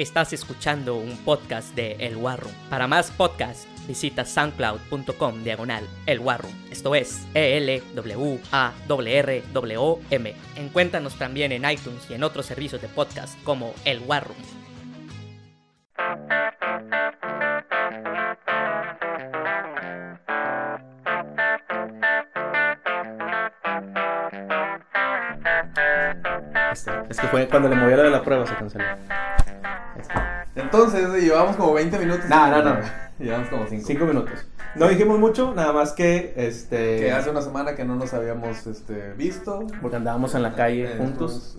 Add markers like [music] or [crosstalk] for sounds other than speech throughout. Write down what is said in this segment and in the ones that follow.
Estás escuchando un podcast de El War Room. Para más podcasts, visita soundcloud.com diagonal El War Room. Esto es E E-L-W-A-R-R-W-M. Encuéntranos también en iTunes y en otros servicios de podcast como El War Room. Es que fue cuando le la de la prueba se canceló. Entonces, llevamos como 20 minutos. No, no, no. Llevamos como 5. Cinco minutos. No dijimos mucho, nada más que este. Que hace una semana que no nos habíamos este, visto. Porque andábamos en la calle Eh, juntos,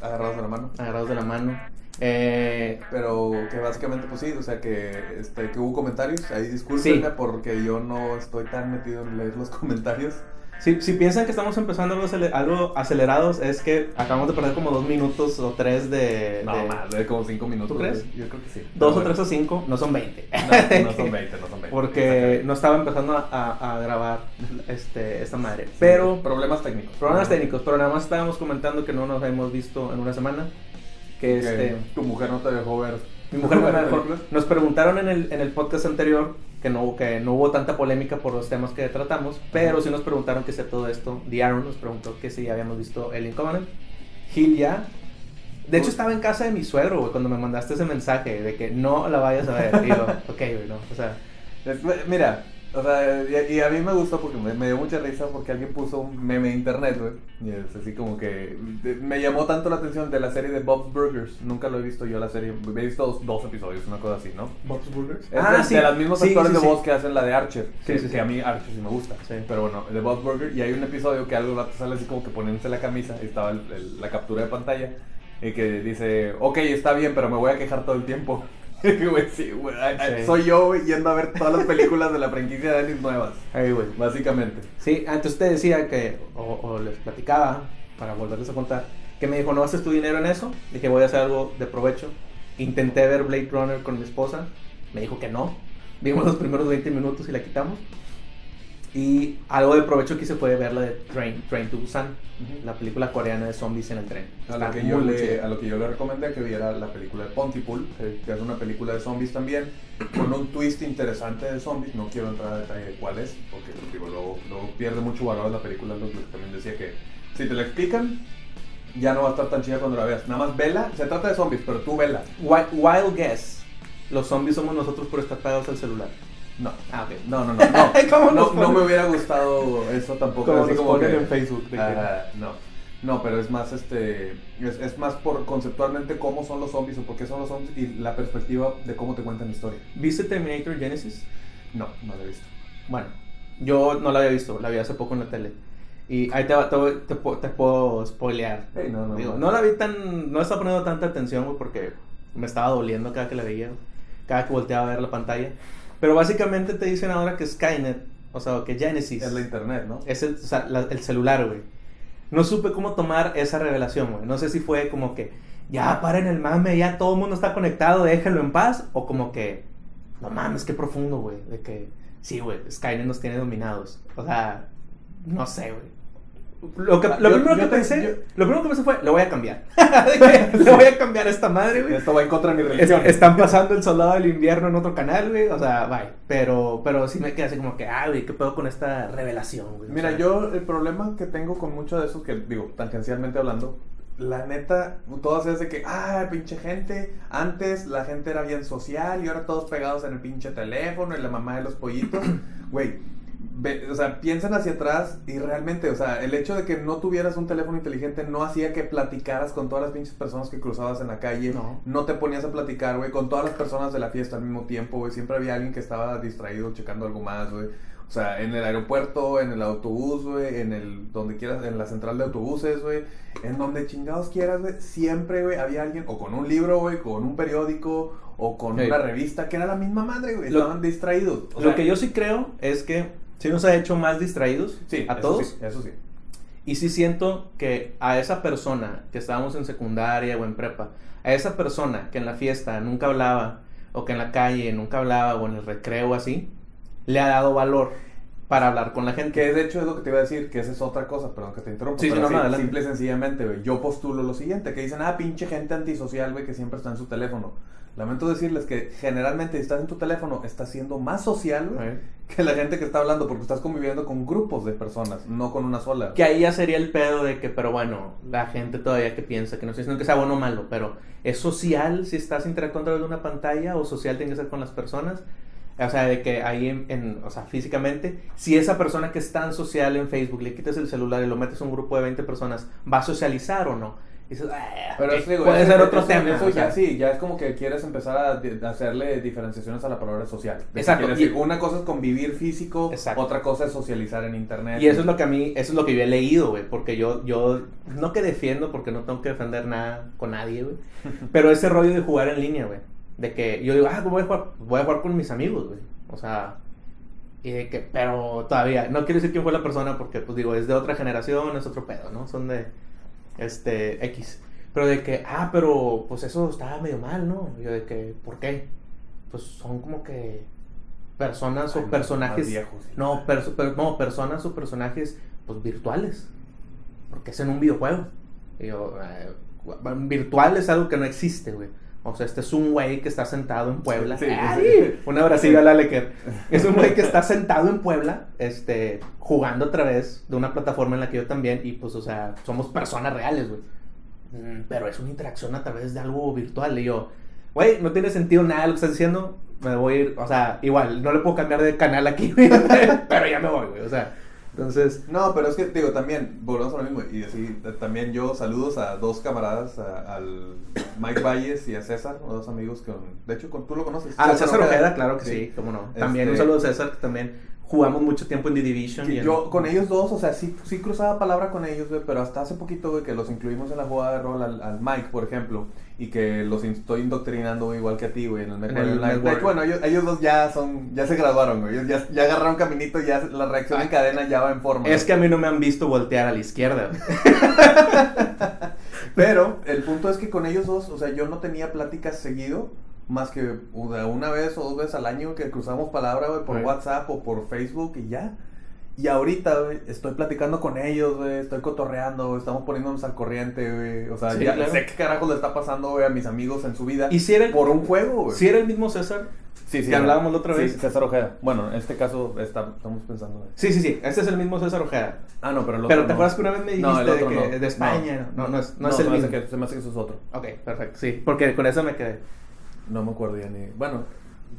Agarrados de la mano. agarrados de la mano. Eh, Pero que básicamente, pues sí, o sea, que, este, que hubo comentarios. Ahí discúlpenme Sí. porque yo no estoy tan metido en leer los [laughs] comentarios. Si, si piensan que estamos empezando algo, acele- algo acelerados, es que acabamos de perder como dos minutos o tres de. No, de- más, de como 5 minutos. ¿Tú crees? Yo creo que sí. Dos No, o tres o cinco, no son 20. No, no son 20, no son 20. Porque no estaba empezando a, a- a grabar este, esta madre. Sí, Pero. Problemas técnicos. Problemas técnicos, pero nada más estábamos comentando que no nos hemos visto en una semana. Que Que este. tu mujer no te dejó ver. Mi mujer me [laughs] ver dejó- películas. Nos preguntaron en el, en el podcast anterior que no, que no hubo tanta polémica por los temas que tratamos, pero sí nos preguntaron que sea todo esto. The Aaron nos preguntó que si habíamos visto Alien Covenant. Gil ya. De hecho, estaba en casa de mi suegro, güey, cuando me mandaste ese mensaje de que no la vayas a ver. Y yo, [laughs] ok, güey, no. O sea, Mira, o sea, y, y a mí me gustó porque me, me dio mucha risa porque alguien puso un meme en internet, güey. Y es así como que de- me llamó tanto la atención de la serie de Bob's Burgers. Nunca lo he visto yo la serie. He visto dos, dos episodios, una cosa así, ¿no? Bob's Burgers. Es de, de los mismos Ah, Sí, actores sí, de sí. voz que hacen la de Archer. Sí, que, sí, sí. que a mí Archer sí me gusta. Sí. Pero bueno, de Bob's Burger. Y hay un episodio que algo rato sale así como que poniéndose la camisa. Y estaba el- el- la captura de pantalla. Y que dice, ok, está bien, pero me voy a quejar todo el tiempo. Y, [laughs] güey, sí, güey, ay, ay, Sí. Soy yo, yendo a ver todas las películas de la franquicia de Aliens nuevas. Ahí, güey. Básicamente. Sí, antes te decía que, o, o les platicaba, para volverles a contar, que me dijo, ¿no haces tu dinero en eso? Dije, voy a hacer algo de provecho. Intenté ver Blade Runner con mi esposa, me dijo que no. Vimos los primeros 20 minutos y la quitamos. Y algo de provecho que hice fue ver la de Train, Train to Busan, la película coreana de zombies en el tren. A lo, que yo le, a lo que yo le recomendé que viera la película de Pontypool, que es una película de zombies también, con un twist interesante de zombies. No quiero entrar a detalle de cuál es, porque pues, digo, luego, luego pierde mucho valor la película. Lo que también decía que si te la explican, ya no va a estar tan chida cuando la veas. Nada más vela, se trata de zombies, pero tú vela. Wi- Wild guess. Los zombies somos nosotros por estar pegados al celular. No, Ah, ok. no, no, no. No, [laughs] ¿Cómo no, no me hubiera gustado eso tampoco. Como así como que- en Facebook. de Ah, no. No, pero es más este es, es más por conceptualmente cómo son los zombies o por qué son los zombies y la perspectiva de cómo te cuentan la historia. ¿Viste Terminator Genesis? No, no lo he visto. Bueno, yo no la había visto, la vi hace poco en la tele. Y ahí te, va- te, te, te puedo spoilear. Ey, no, no, Digo, no. no la vi tan. No estaba poniendo tanta atención, güey, porque me estaba doliendo cada que la veía, cada que volteaba a ver la pantalla. Pero básicamente te dicen ahora que Skynet, o sea, que Genesis Es la internet, ¿no? es el, o sea, la- el celular, güey. No supe cómo tomar esa revelación, güey. No sé si fue como que, ya paren el mame, ya todo el mundo está conectado, déjenlo en paz. O como que, no mames, qué profundo, güey. De que, sí, güey, Skynet nos tiene dominados. O sea, no sé, güey. Lo, que, lo, Yo- primero yo que pensé, yo- lo primero que pensé fue, lo voy a cambiar. [laughs] Le voy a cambiar a esta madre, güey. Esto va en contra de mi Es- religión. están pasando el soldado del invierno en otro canal, güey. O sea, bye. Pero, pero sí me quedé así como que, ah, güey, ¿qué pedo con esta revelación, güey? O Mira, sea, yo el problema que tengo con mucho de eso, que digo, tangencialmente hablando, la neta, todas es de que, ah, pinche gente, antes la gente era bien social y ahora todos pegados en el pinche teléfono y la mamá de los pollitos. [clears throat] Güey, ve- o sea, piensan hacia atrás y realmente, o sea, el hecho de que no tuvieras un teléfono inteligente no hacía que platicaras con todas las pinches personas que cruzabas en la calle. No. te ponías a platicar, güey, con todas las personas de la fiesta al mismo tiempo, güey. Siempre había alguien que estaba distraído checando algo más, güey. O sea, en el aeropuerto, en el autobús, güey, en el donde quieras, en la central de autobuses, güey, en donde chingados quieras, güey, siempre, güey, había alguien o con un libro, güey, con un periódico o con una revista que era la misma madre, güey, estaban distraídos. O Lo sea, que yo sí creo es que sí nos ha hecho más distraídos sí, a eso todos. sí, eso sí. Y sí siento que a esa persona que estábamos en secundaria o en prepa, a esa persona que en la fiesta nunca hablaba, o que en la calle nunca hablaba, o en el recreo así, le ha dado valor para hablar con la gente. Que de hecho es lo que te iba a decir, que esa es otra cosa, perdón que te interrumpa. Sí, pero no, así, adelante. simple y sencillamente, güey, yo postulo lo siguiente, que dicen, ah, pinche gente antisocial, güey, que siempre está en su teléfono. Lamento decirles que generalmente si estás en tu teléfono, estás siendo más social, Right. que la gente que está hablando, porque estás conviviendo con grupos de personas, no con una sola. Que ahí ya sería el pedo de que, pero bueno, la gente todavía que piensa que no estoy diciendo que sea bueno o malo, pero ¿es social si estás interactuando a través de una pantalla o social tiene que ser con las personas? O sea, de que ahí, en, en- o sea, físicamente, si esa persona que es tan social en Facebook le quitas el celular y lo metes a un grupo de 20 personas, ¿va a socializar o no? Y dices, "Ah, Pero eso, digo, puede ser otro tema. Eso ya sí, ya es como que quieres empezar a, hacerle diferenciaciones a la palabra social. Exacto, y- decir, una cosa es convivir físico, Exacto. otra cosa es socializar en internet. Y eso es lo que a mí, eso es lo que yo he leído, güey, porque yo, yo, no que defiendo, porque no tengo que defender nada con nadie, güey, [laughs] pero ese rollo de jugar en línea, güey, de que yo digo, ah, voy a jugar, voy a jugar con mis amigos, güey, o sea, y de que, pero todavía, no quiero decir quién fue la persona, porque, pues digo, es de otra generación, es otro pedo, ¿no? Son de, este, X, pero de que, ah, pero, pues eso está medio mal, ¿no? Yo de que, ¿por qué? Pues son como que personas Ay, o personajes no, perso- per- no, personas o personajes pues virtuales. Porque es en un videojuego. Y yo, eh, virtual es algo que no existe, güey. O sea, este es un güey que está sentado en Puebla. Sí, sí. Un abracillo a la Lecker. Es un güey que está sentado en Puebla, este, jugando a través de una plataforma en la que yo también, y pues, o sea, somos personas reales, güey. Mm, Pero es una interacción a través de algo virtual. Y yo, güey, no tiene sentido nada lo que estás diciendo. Me voy a ir, o sea, igual, no le puedo cambiar de canal aquí, [laughs] pero ya me voy, güey. O sea, entonces, No, pero es que, digo, también, volvemos a lo mismo. Y así, eh, también yo saludos a dos camaradas, a- al Mike Valles y a César, dos amigos con. De hecho, con, tú lo conoces. Ah, César Ojeda, claro que sí, cómo no. También un Este- saludo a César, que también jugamos mucho tiempo en The Division. Que y en- yo con ellos dos, o sea, sí, sí cruzaba palabra con ellos, güey, pero hasta hace poquito, güey, que los incluimos en la jugada de rol al, al Mike, por ejemplo, y que los estoy indoctrinando güey, igual que a ti, güey, en el En Mech Warrior el Warrior. bueno, ellos, ellos dos ya son, ya se graduaron, güey, ellos ya, ya agarraron caminito, ya la reacción en cadena ya va en forma. Es que a mí no me han visto voltear a la izquierda. [laughs] Pero el punto es que con ellos dos, o sea, yo no tenía pláticas seguido, más que una una vez o dos veces al año que cruzamos palabra, güey, por Right. WhatsApp o por Facebook y ya. Y ahorita, güey, estoy platicando con ellos, güey, estoy cotorreando, güey, estamos poniéndonos al corriente, güey. O sea, Sí, ya claro. sé qué carajo le está pasando, güey, a mis amigos en su vida. ¿Y si era, el- por un juego, güey. si era el mismo César? sí, que hablábamos la otra vez. Sí, César Ojeda. Bueno, en este caso está- estamos pensando. güey. Sí, sí, sí. Este es el mismo César Ojeda. Ah, no, pero el otro Pero te no. acuerdas que una vez me dijiste No, el otro de, que, no. de España. No, no, es, no No, es el mismo. que- se me hace que eso es otro. Ok, perfecto. Sí, porque con eso me quedé. No me acuerdo ya ni. Bueno,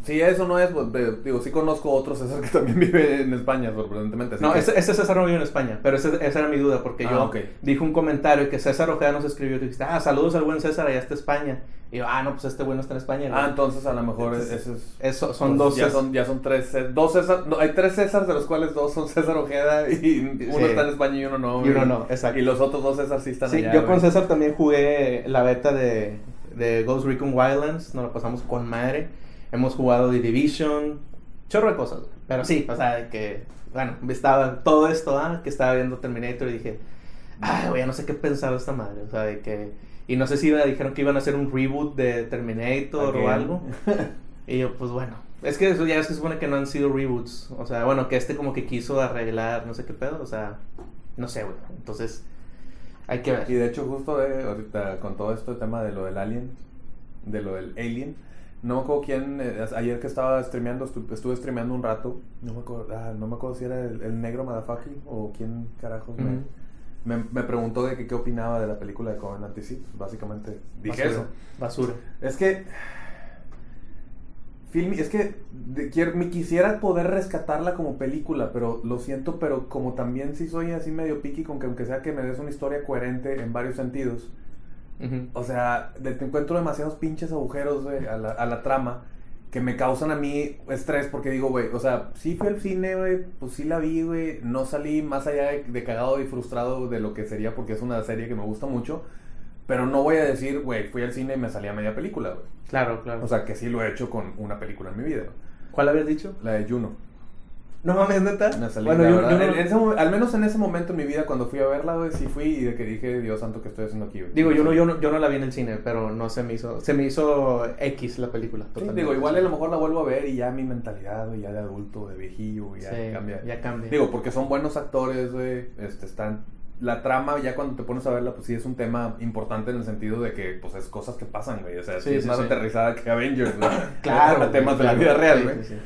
si eso no es, pues, digo, sí conozco otro César que también [laughs] vive en España, sorprendentemente. No, que- ese, ese César no vive en España, pero ese- esa era mi duda, porque Ah, yo ok. dije un comentario que César Ojeda nos escribió y dijiste, ah, saludos al buen César, allá está España. Y yo, ah, no, pues este güey no está en España. Ah, ¿no?". entonces a lo mejor Entonces, ese es. Eso, son pues, dos Ya son, ya son tres. Dos César. No, hay tres César, de los cuales dos son César Ojeda y [laughs] uno Sí. está en España y uno no. Y uno no, exacto. Y los otros dos César sí están Sí, allá. yo güey. con César también jugué la beta de, de Ghost Recon Wildlands, nos lo pasamos con madre. Hemos jugado The Division, chorro de cosas, pero sí, o sea, de que, bueno, estaba todo esto, ah, que estaba viendo Terminator y dije, ay, güey, no sé qué pensar de esta madre, o sea, de que, y no sé si iba- dijeron que iban a hacer un reboot de Terminator o Again. algo, [laughs] y yo, pues bueno, es que eso ya es que supone que no han sido reboots, o sea, bueno, que este como que quiso arreglar, no sé qué pedo, o sea, no sé, güey, entonces, hay que ver. Y de hecho, justo eh, ahorita con todo este tema de lo del Alien, de lo del Alien, no me acuerdo quién, eh, ayer que estaba streameando, estu- estuve streameando un rato, no me acuerdo, ah, no me acuerdo si era el, el negro Madafaki o quién carajos me- me, me, preguntó de que qué opinaba de la película de Covenant y sí, pues, básicamente dije Basura. eso. Basura. Es que. Film, es que de- quiero- me quisiera poder rescatarla como película, pero lo siento, pero como también sí soy así medio picky con que aunque sea que me des una historia coherente en varios sentidos, O sea, de- te encuentro demasiados pinches agujeros güey, a, la, a la trama que me causan a mí estrés porque digo, güey, o sea, sí fui al cine, güey, pues sí la vi, güey, no salí más allá de, de cagado y frustrado de lo que sería porque es una serie que me gusta mucho, pero no voy a decir, güey, fui al cine y me salí a media película, güey. Claro, claro. O sea, que sí lo he hecho con una película en mi vida. ¿Cuál habías dicho? La de Juno. No mames, neta. Me salí, bueno, yo, En ese al menos en ese momento en mi vida, cuando fui a verla, güey, sí fui y de que dije, Dios santo, ¿qué estoy haciendo aquí? güey?" digo, yo no, yo no, yo no la vi en el cine, pero no se me hizo, se me hizo X la película. Sí, digo, igual a lo mejor la vuelvo a ver y ya mi mentalidad, güey, ya de adulto, de viejillo, güey, ya Sí, cambia. ya cambia. Digo, porque son buenos actores, güey, este, están... La trama, ya cuando te pones a verla, pues sí es un tema importante en el sentido de que, pues, es cosas que pasan, güey. O sea, sí, Sí, es más sí. aterrizada que Avengers, güey. [laughs] claro. [laughs] Temas de la vida real, Sí, güey.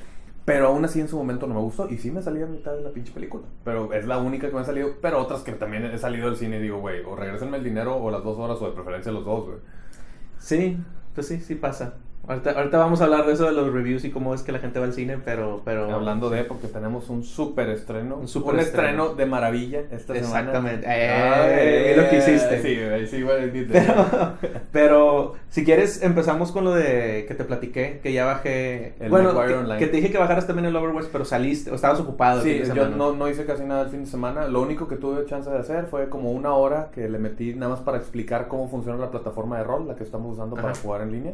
Pero aún así en su momento no me gustó y sí me salí a mitad de la pinche película. Pero es la única que me ha salido. Pero otras que también he salido del cine y digo, güey, o regrésenme el dinero o las dos horas o de preferencia los dos, güey. Sí, pues sí, sí pasa. Ahorita, ahorita vamos a hablar de eso de los reviews y cómo es que la gente va al cine, pero... pero Hablando de, porque tenemos un súper estreno. Un súper estreno. estreno de maravilla esta semana. Exactamente. Eh, lo que hiciste. Sí, sí, sí, Pero, [laughs] pero si quieres empezamos con lo de que te platiqué, que ya bajé... El bueno, que, Online. que te dije que bajaras también el Overwatch, pero saliste, o estabas ocupado. Sí, yo no, no hice casi nada el fin de semana. Lo único que tuve chance de hacer fue como una hora que le metí nada más para explicar cómo funciona la plataforma de rol, la que estamos usando para Ajá. jugar en línea.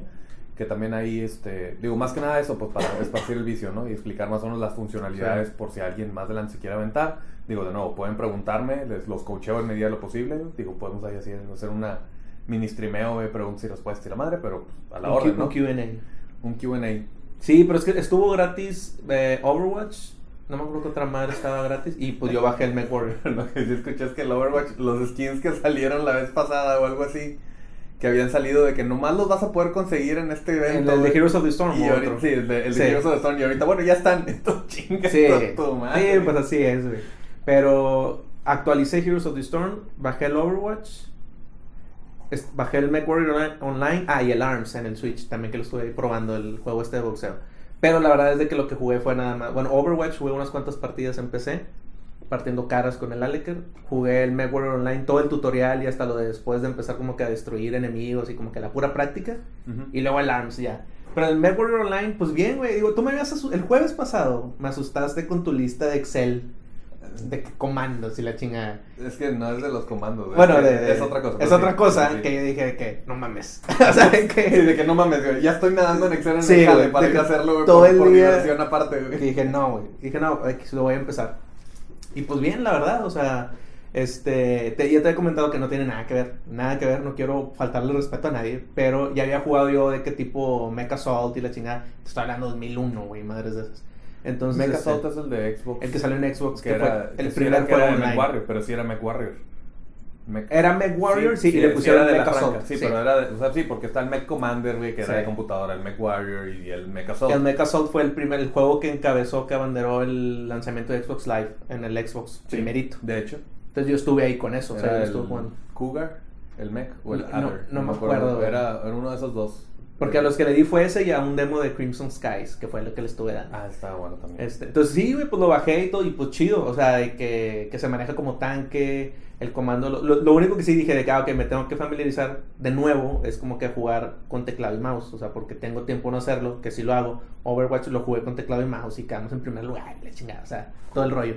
Que también ahí, este, digo, más que nada eso, pues para esparcir el vicio, ¿no? Y explicar más o menos las funcionalidades por si alguien más adelante se quiere aventar. Digo, de nuevo, pueden preguntarme, les los coacheo en medida de lo posible. Digo, podemos ahí así hacer una mini streameo de preguntas y respuestas y la madre, pero pues, a la Q- ¿no? un Q&A. Un Q&A. Sí, pero es que estuvo gratis eh, Overwatch. No me acuerdo que otra madre estaba gratis. Y pues yo bajé el Mech Warrior. [laughs] Lo que sí escuché es que el Overwatch, los skins que salieron la vez pasada o algo así, que habían salido de que nomás los vas a poder conseguir en este El, evento. el de güey. Heroes of the Storm. Y ahorita, otro. sí, el de, el de Sí. Heroes of the Storm. Y ahorita, bueno, ya están. [laughs] Estos chingas. Sí, madre. sí, pues así es, güey. Pero actualicé Heroes of the Storm, bajé el Overwatch, bajé el MechWarrior Online- ah, y el ARMS en el Switch, también que lo estuve probando, el juego este de boxeo. Pero la verdad es de que lo que jugué fue nada más, bueno, Overwatch jugué unas cuantas partidas en PC, partiendo caras con el Aleker, jugué el MechWarrior Online, todo el tutorial y hasta lo de después de empezar como que a destruir enemigos y como que la pura práctica. Ujú. Y luego el ARMS ya. Pero el MechWarrior Online, pues bien, güey. Digo, tú me habías el jueves pasado, me asustaste con tu lista de Excel de comandos y la chingada. Es que no es de los comandos. güey. Bueno, es, de, que de- es otra cosa. Es pero otra sí, cosa sí, sí. que yo dije que no mames. [laughs] [laughs] o sea, de Sí, que, de que no mames, güey. Ya estoy nadando en Excel en Sí, el jale para ir a que hacerlo, güey, todo por, el por día- aparte, que güey. dije no, güey. Dije no, lo voy a empezar. Y pues bien, la verdad, o sea, este, te- ya te he comentado que no tiene nada que ver, nada que ver, no quiero faltarle respeto a nadie, pero ya había jugado yo de qué tipo Mecha Assault y la chingada, te estoy hablando de 2001, güey, madres de esas. Entonces, Mecha este, Assault es el de Xbox. el que salió en Xbox, que, que, era fue que el sí primer era, que era de. Warrior, pero sí era Mech Warrior. Mech- Era Mech Warrior, sí, y le sí pusieron era de la Mecha Assault. Sí, sí. pero era de, o sea, sí, porque está el Mech Commander, güey, que era Sí. de computadora, el Mech Warrior y el Mech Assault. El Mecha Assault fue el primer el juego que encabezó, que abanderó el lanzamiento de Xbox Live en el Xbox Sí, primerito. De hecho, Entonces yo estuve ahí con eso, o sea, era yo el estuve jugando. Cougar, el Mech o el No, Adder. no me acuerdo, güey. Era, era uno de esos dos. Porque a los que le di fue ese y a un demo de Crimson Skies, que fue lo que le estuve dando. Ah, estaba bueno también. Este, entonces sí, güey, pues lo bajé y todo, y pues chido, o sea, de que, que se maneja como tanque, el comando, lo, lo- único que sí dije de que, ah, ok, me tengo que familiarizar de nuevo, es como que jugar con teclado y mouse, o sea, porque tengo tiempo no hacerlo, que sí lo hago, Overwatch lo jugué con teclado y mouse y quedamos en primer lugar, la chingada, o sea, todo el rollo.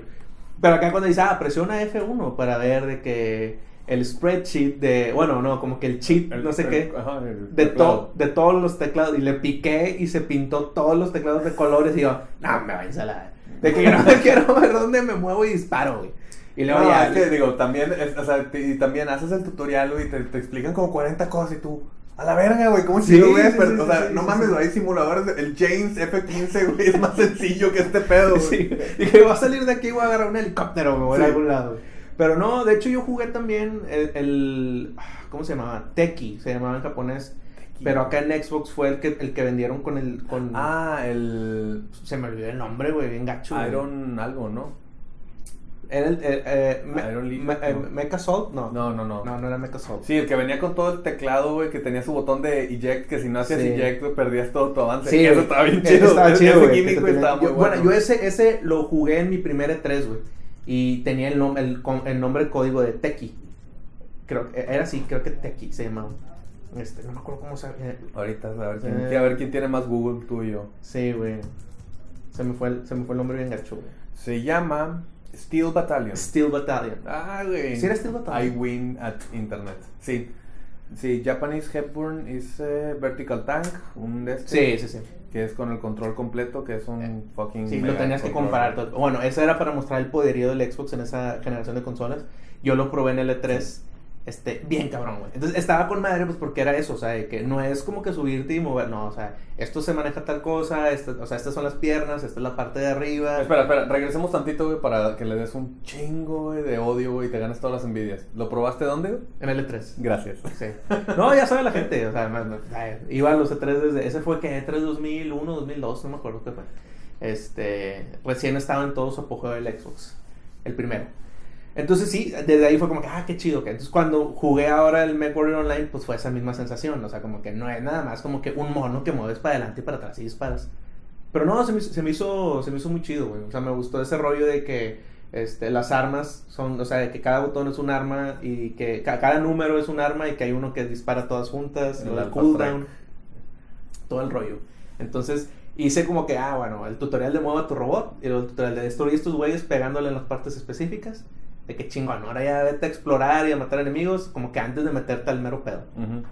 Pero acá cuando dice, ah, presiona F1 para ver de que el spreadsheet de, bueno, no, como que el cheat, El- no sé el- qué, ajá, de, to- de todos los teclados y le piqué y se pintó todos los teclados de colores y yo, no, me va a la De que no [laughs] quiero ver dónde me muevo y disparo, güey. Y luego No, ya, es que digo, también, es- o sea, te- y también haces el tutorial, güey, y te, te explican como 40 cosas y tú, a la verga, güey, ¿cómo Sí, lo ves? sí, o sea, no mames, hay simuladores, de- el James F-15, güey, es más sencillo que este pedo, [laughs] güey. Sí, dije, voy a salir de aquí y voy a agarrar un helicóptero, voy a algún lado. güey. Pero no, de hecho yo jugué también el, el- ¿cómo se llamaba? Teki, se llamaba en japonés. Pero acá en Xbox fue el que, el que vendieron con el, con, Ah, el se me olvidó el nombre, güey, bien gacho. güey. Iron algo, ¿no? Era el, eh, eh, me- me- eh, no. Mecha Assault, no. No, no, no. No, no era Mecha Assault. Sí, el que venía con todo el teclado, güey, que tenía su botón de eject, que si no hacías Sí. eject, güey, perdías todo tu avance. Sí, eso estaba bien chido. Estaba chido, güey. Bueno, yo ese, ese lo jugué en mi primer E3, güey. Y tenía el, nom- el, el nombre, el código de Teki. Creo que era así, creo que Teki se llamaba. Este, no me acuerdo cómo se eh, Ahorita, a ver, quién, Sí. a ver quién tiene más Google, tú y yo. Sí, güey. Se me fue el, se me fue el nombre bien gacho, güey. Se llama Steel Battalion. Steel Battalion. Ah, güey. ¿Sí era Steel Battalion? I win at internet. Sí. Sí, Japanese Hepburn is eh, Vertical Tank, un de este. Sí, sí, sí. que es con el control completo, que es un fucking. Sí, lo tenías que comparar. todo. Bueno, eso era para mostrar el poderío del Xbox en esa generación de consolas. Yo lo probé en el E3. Este, bien cabrón, güey. Entonces estaba con madre, pues porque era eso, o sea, de que no es como que subirte y mover, no, o sea, esto se maneja tal cosa, esto- o sea, estas son las piernas, esta es la parte de arriba. Espera, espera, regresemos tantito, güey, para que le des un chingo, güey, de odio, güey, y te ganes todas las envidias. ¿Lo probaste dónde, güey? En el E3. Gracias. Sí. No, ya sabe la gente, o sea, me- ay, iba a los E3 desde, ese fue que E3 2001, 2002, no me acuerdo qué fue. Este, recién estaba en todo su apogeo del Xbox, el primero. Entonces sí, desde ahí fue como que, ah, qué chido. Que entonces cuando jugué ahora el MechWarrior Online, pues fue esa misma sensación. O sea, como que no es nada más como que un mono que mueves para adelante y para atrás y disparas. Pero no, se me, se me hizo, se me hizo muy chido, güey. O sea, me gustó ese rollo de que este, las armas son, o sea, de que cada botón es un arma y que ca- cada número es un arma y que hay uno que dispara todas juntas, El alpha cooldown, todo el rollo. Entonces hice como que, ah, bueno, el tutorial de mueva tu robot y el tutorial de destruir estos güeyes pegándole en las partes específicas. De que chingón, ahora ya vete a explorar y a matar enemigos, como que antes de meterte al mero pedo.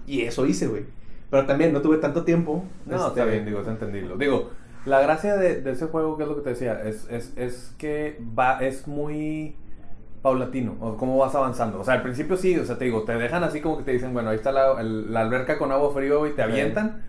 Y eso hice, güey. Pero también no tuve tanto tiempo. No, este, está bien, digo, es entendible. Digo, la gracia de, de ese juego, que es lo que te decía, es, es, es que va, es muy paulatino, o cómo vas avanzando. O sea, al principio sí, o sea, te digo, te dejan así como que te dicen, bueno, ahí está la, el- la alberca con agua frío y te avientan.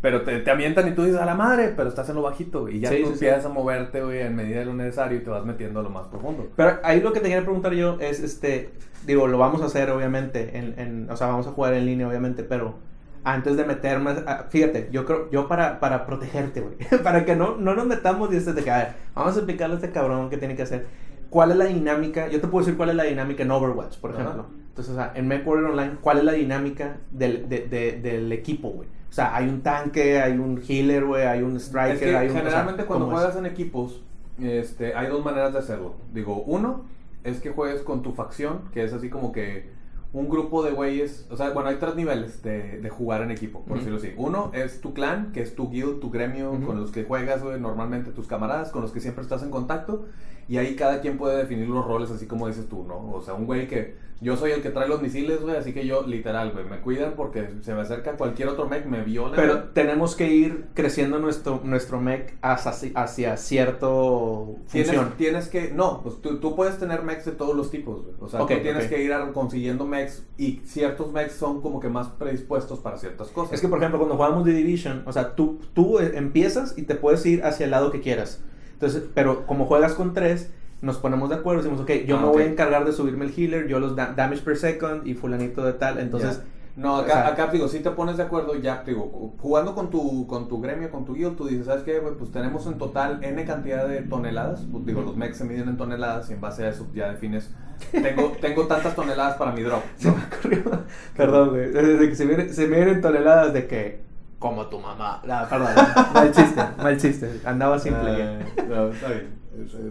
Pero te, te avientan y tú dices a la madre, pero estás en lo bajito. güey, Y ya Sí, tú sí, sí. empiezas a moverte, güey, en medida de lo necesario y te vas metiendo a lo más profundo. Pero ahí lo que te quería preguntar yo es, este, digo, lo vamos a hacer obviamente, en, en- o sea, vamos a jugar en línea obviamente, pero antes de meterme, ah, fíjate, yo creo, yo para, para protegerte, güey, [laughs] para que no, no nos metamos y este de que, a ver, vamos a explicarle a este cabrón qué tiene que hacer. ¿Cuál es la dinámica? Yo te puedo decir cuál es la dinámica en Overwatch, por Ajá. Entonces, o sea, en MechWarrior Online, ¿cuál es la dinámica del, de- de- del equipo, güey? O sea, hay un tanque, hay un healer, güey, hay un striker, Es que hay un... o sea, generalmente cuando juegas en equipos, este, hay dos maneras de hacerlo. Digo, uno es que juegues con tu facción, que es así como que un grupo de güeyes, o sea, bueno, hay tres niveles de, de jugar en equipo, por Ujú. decirlo así. Uno es tu clan, que es tu guild, tu gremio, con los que juegas, güey, normalmente tus camaradas, con los que siempre estás en contacto, y ahí cada quien puede definir los roles así como dices tú, ¿no? O sea, un güey que yo soy el que trae los misiles, güey, así que yo, literal, güey, me cuidan porque se me acerca cualquier otro mech, me viola. Pero tenemos que ir creciendo nuestro, nuestro mech hacia, hacia cierto Tienes, función. tienes que, no, pues tú, tú puedes tener mechs de todos los tipos, güey. O sea, tú tienes que ir consiguiendo mechs y ciertos mechs son como que más predispuestos para ciertas cosas. Es que, por ejemplo, cuando jugamos The Division, o sea, tú, tú eh, empiezas y te puedes ir hacia el lado que quieras. Entonces, pero como juegas con tres, nos ponemos de acuerdo, decimos, ok, yo Ah, me voy a encargar de subirme el healer, yo los da- damage per second y fulanito de tal. Entonces. No, o acá, sea- acá digo, si te pones de acuerdo, ya, digo, jugando con tu, con tu gremio, con tu guild, tú dices, ¿sabes qué? güey? Pues tenemos en total N cantidad de toneladas. Pues, digo, los mechs se miden en toneladas y en base a eso ya defines, tengo, [laughs] tengo tantas toneladas para mi drop. se me ocurrió, perdón, güey, [laughs] se me vienen toneladas de que, como tu mamá. No, perdón, mal chiste, mal chiste, andaba simple. no, está bien.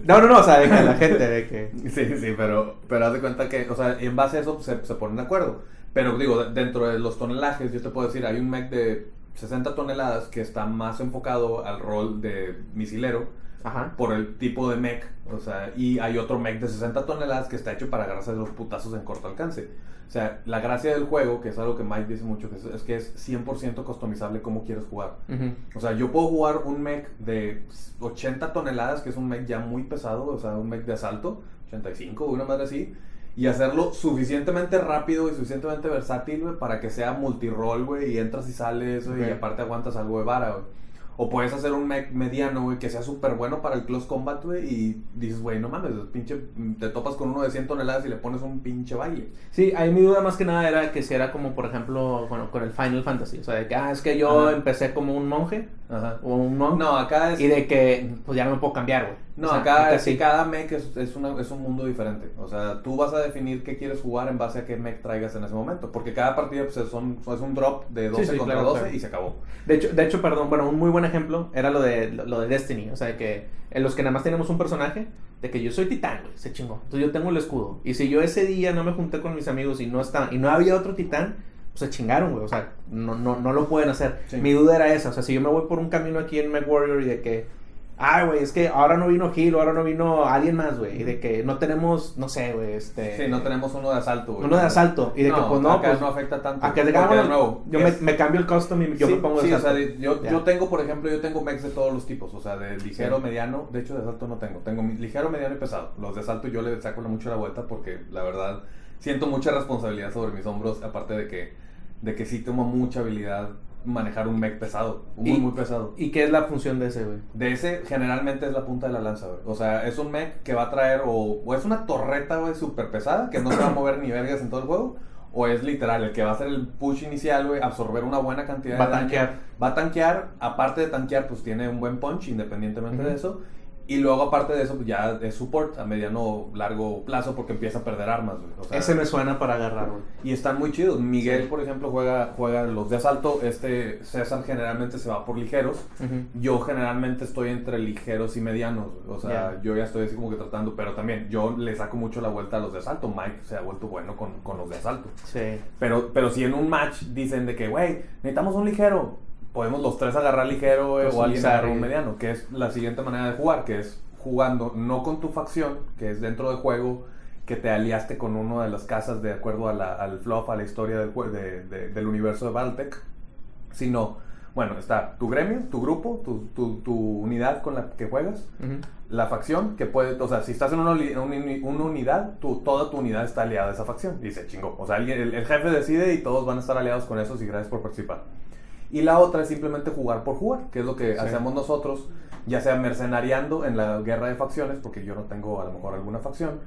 No, no, no, o sea, de que la gente, de que... Sí, sí, pero, pero haz de cuenta que, o sea, en base a eso pues, se, se ponen de acuerdo. Pero digo, de- dentro de los tonelajes, yo te puedo decir, hay un mech de 60 toneladas que está más enfocado al rol de misilero Ajá. por el tipo de mech, o sea, y hay otro mech de 60 toneladas que está hecho para agarrarse de los putazos en corto alcance. O sea, la gracia del juego, que es algo que Mike dice mucho, que es, es que es 100% customizable cómo quieres jugar. O sea, yo puedo jugar un mech de 80 toneladas, que es un mech ya muy pesado, o sea, un mech de asalto, 85 o una madre así, y hacerlo suficientemente rápido y suficientemente versátil, güey, para que sea multirol, güey, y entras y sales, güey, y aparte aguantas algo de vara, güey. O puedes hacer un mech mediano, güey, que sea súper bueno para el close combat, güey, y dices, güey, no mames, pinche, te topas con uno de 100 toneladas y le pones un pinche baile. Sí, ahí mi duda más que nada era que si era como, por ejemplo, bueno, con el Final Fantasy. O sea, de que, ah, es que yo Ajá. empecé como un monje Ajá. o un monk. No, acá es... Y de que, pues ya no me puedo cambiar, güey. No, O sea, acá, sí, cada mech es, es, una- es un mundo diferente. O sea, tú vas a definir qué quieres jugar en base a qué mech traigas en ese momento. Porque cada partida pues, es, un, es un drop de 12 Sí, sí, contra claro, 12 claro. y se acabó. De hecho, de hecho, perdón, bueno, un muy buen ejemplo era lo de, lo de Destiny. O sea, de que en los que nada más tenemos un personaje, de que yo soy titán, güey, se chingó. Entonces yo tengo el escudo. Y si yo ese día no me junté con mis amigos y no estaban, y no había otro titán, se chingaron, güey. O sea, no, no, no lo pueden hacer. Sí. Mi duda era esa. O sea, si yo me voy por un camino aquí en MechWarrior y de que Ay, güey, es que ahora no vino Gil, ahora no vino alguien más, güey. Y de que no tenemos, no sé, güey, este... Sí, no tenemos uno de asalto, güey. Uno de asalto. Y de que, pues no, acá pues... no afecta tanto. A que Porque, digamos, de nuevo, yo me, cambio el custom y yo sí, me pongo de sí, o sea, yo, yo tengo, por ejemplo, yo tengo mechs de todos los tipos, o sea, de ligero, Sí. mediano, de hecho de asalto no tengo, tengo mi- ligero, mediano y pesado. Los de asalto yo le saco mucho la vuelta porque la verdad siento mucha responsabilidad sobre mis hombros, aparte de que, de que sí tengo mucha habilidad manejar un mech pesado, muy, Y- muy pesado. ¿Y qué es la función de ese, güey? De ese generalmente es la punta de la lanza, güey. O sea, es un mech que va a traer o, o es una torreta, güey, súper pesada, que no se va a mover ni vergas en todo el juego. O es literal, el que va a hacer el push inicial, güey, absorber una buena cantidad Va a de daño. tanquear. Va a tanquear, aparte de tanquear, pues tiene un buen punch, independientemente de eso. Y luego, aparte de eso, pues ya es support a mediano, largo plazo, porque empieza a perder armas, güey. O sea, Ese me suena para agarrar, güey. y están muy chidos. Miguel, por ejemplo, juega, juega los de asalto. Este César generalmente se va por ligeros. Yo generalmente estoy entre ligeros y medianos. güey. O sea, yo ya estoy así como que tratando. Pero también yo le saco mucho la vuelta a los de asalto. Mike se ha vuelto bueno con, con los de asalto. Sí. Pero, pero si en un match dicen de que, güey, necesitamos un ligero. Podemos los tres agarrar ligero güey, Pues o alguien agarrar un mediano. Que es la siguiente manera de jugar. Que es jugando no con tu facción. Que es dentro del juego. Que te aliaste con una de las casas de acuerdo a la- al fluff, a la historia del, de- de- del universo de Battletech sino, bueno, está tu gremio, tu grupo, tu, tu- tu unidad con la que juegas, la facción que puede, o sea, si estás en una, uni- una uni- una unidad, tu, toda tu unidad está aliada a esa facción. Y se chingó. O sea, el, el jefe decide y todos van a estar aliados con esos y gracias por participar. Y la otra es simplemente jugar por jugar, que es lo que Sí. hacemos nosotros, ya sea mercenariando en la guerra de facciones, porque yo no tengo a lo mejor alguna facción,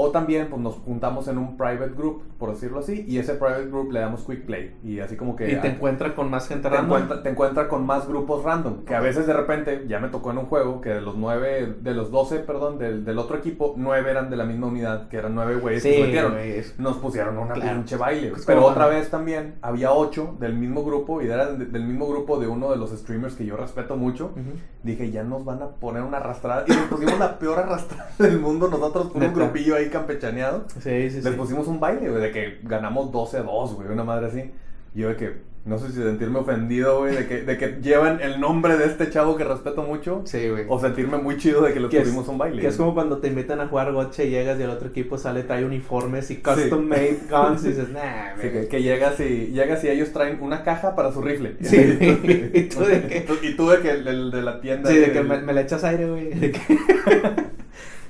o también pues nos juntamos en un private group, por decirlo así, y ese private group le damos quick play. Y así como que... Y te encuentras con más gente te random. encuentra, te encuentra con más grupos random. Que a veces de repente, ya me tocó en un juego que de los nueve, de los 12, perdón, del, del otro equipo, nueve eran de la misma unidad, que eran nueve güeyes que Sí, se metieron. güey, es- Nos pusieron una Claro. pinche baile. Pero otra vez también había ocho del mismo grupo y eran de- del mismo grupo de uno de los streamers que yo respeto mucho. Dije, ya nos van a poner una arrastrada. Y nos pusimos la peor arrastrada [laughs] del mundo nosotros con un grupillo ahí campechaneado. Sí, sí, Les sí. pusimos un baile, güey, de que ganamos 12-2, güey, una madre así. Y yo de que, no sé si sentirme ofendido, güey, de que, de que llevan el nombre de este chavo que respeto mucho. Sí, güey. O sentirme muy chido de que es- pusimos un baile. Que es como cuando te invitan a jugar goche y llegas y el otro equipo sale, trae uniformes y custom made [laughs] guns y dices, nah, Sí, güey. que, que llegas y llegas y ellos traen una caja para su rifle. Sí, [laughs] [laughs] y tú de que- Y tú de que el, el de la tienda. Sí, de el- que me, me le echas aire, güey. De que-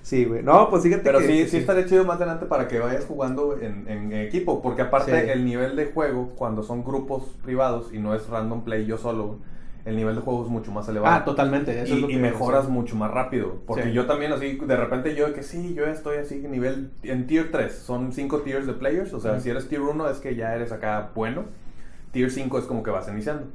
sí, güey. No, pues fíjate Pero que... sí, sí estaría chido más adelante para que vayas jugando en, en equipo, porque aparte Sí. el nivel de juego, cuando son grupos privados y no es random play yo solo, el nivel de juego es mucho más elevado. Ah, totalmente. Eso y, es lo y que mejoras mucho más rápido. Porque Sí. yo también así, de repente yo de que sí, yo estoy así nivel en tier 3. Son 5 tiers de players. O sea, si eres tier 1 es que ya eres acá bueno. Tier 5 es como que vas iniciando.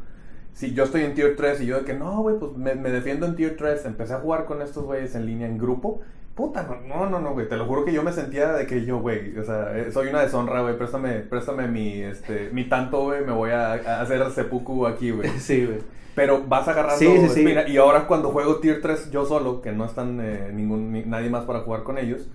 Si yo estoy en tier 3 y yo de que no, güey, pues me, me defiendo en tier 3. Empecé a jugar con estos güeyes en línea en grupo. Puta, no, no, no, güey. Te lo juro que yo me sentía de que yo, güey, o sea, eh, soy una deshonra, güey. Préstame, préstame mi, este, mi tanto, güey. Me voy a, a hacer seppuku aquí, güey. [laughs] Sí, güey. Pero vas agarrando Sí, sí, sí. espina. Y ahora cuando juego Tier 3 yo solo, que no están eh, ningún, ni- nadie más para jugar con ellos,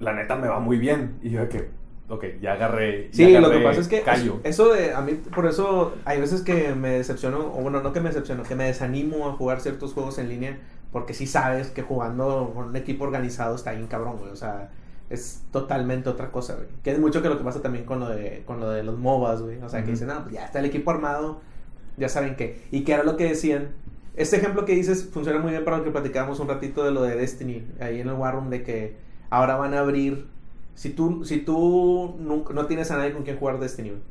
la neta me va muy bien. Y yo de que, ok, ya agarré. Sí, ya lo que pasa es que callo. eso de a mí por eso hay veces que me decepciono o bueno, no que me decepciono, que me desanimo a jugar ciertos juegos en línea porque sí sabes que jugando con un equipo organizado está bien cabrón, güey, o sea, es totalmente otra cosa, güey. Que es mucho que lo que pasa también con lo de con lo de los MOBAs, güey. O sea, que Ujú. dicen, "No, pues ya está el equipo armado, ya saben qué." Y que era lo que decían este ejemplo que dices funciona muy bien para lo que platicábamos un ratito de lo de Destiny, ahí en el War Room, de que ahora van a abrir. Si tú, si tú nunca- no tienes a nadie con quien jugar Destiny, güey,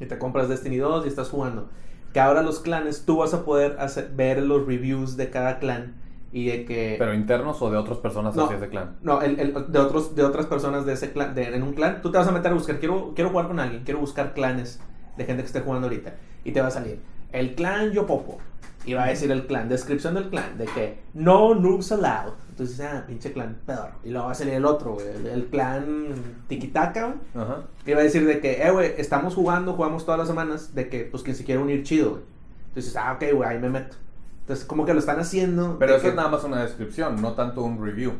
y te compras Destiny 2 y estás jugando, que ahora los clanes, tú vas a poder hacer- ver los reviews de cada clan y de que. Pero internos o de otras personas No. hacia ese clan. No, el, el- de, otros, de otras personas de ese clan, de- en un clan, tú te vas a meter a buscar, quiero, quiero jugar con alguien, quiero buscar clanes de gente que esté jugando ahorita. Y te va a salir el clan Yopopo. Y va a decir el clan, descripción del clan, de que no noobs allowed. Entonces, ah, pinche clan, pedor. Y luego va a salir el otro, güey, el, el clan Tikitaka, güey. Ajá. Va a decir de que, eh, güey, estamos jugando, jugamos todas las semanas, de que, pues, quien se quiere unir chido, güey. Entonces, ah, ok, güey, ahí me meto. Entonces, como que lo están haciendo. Pero eso que- es nada más una descripción, no tanto un review.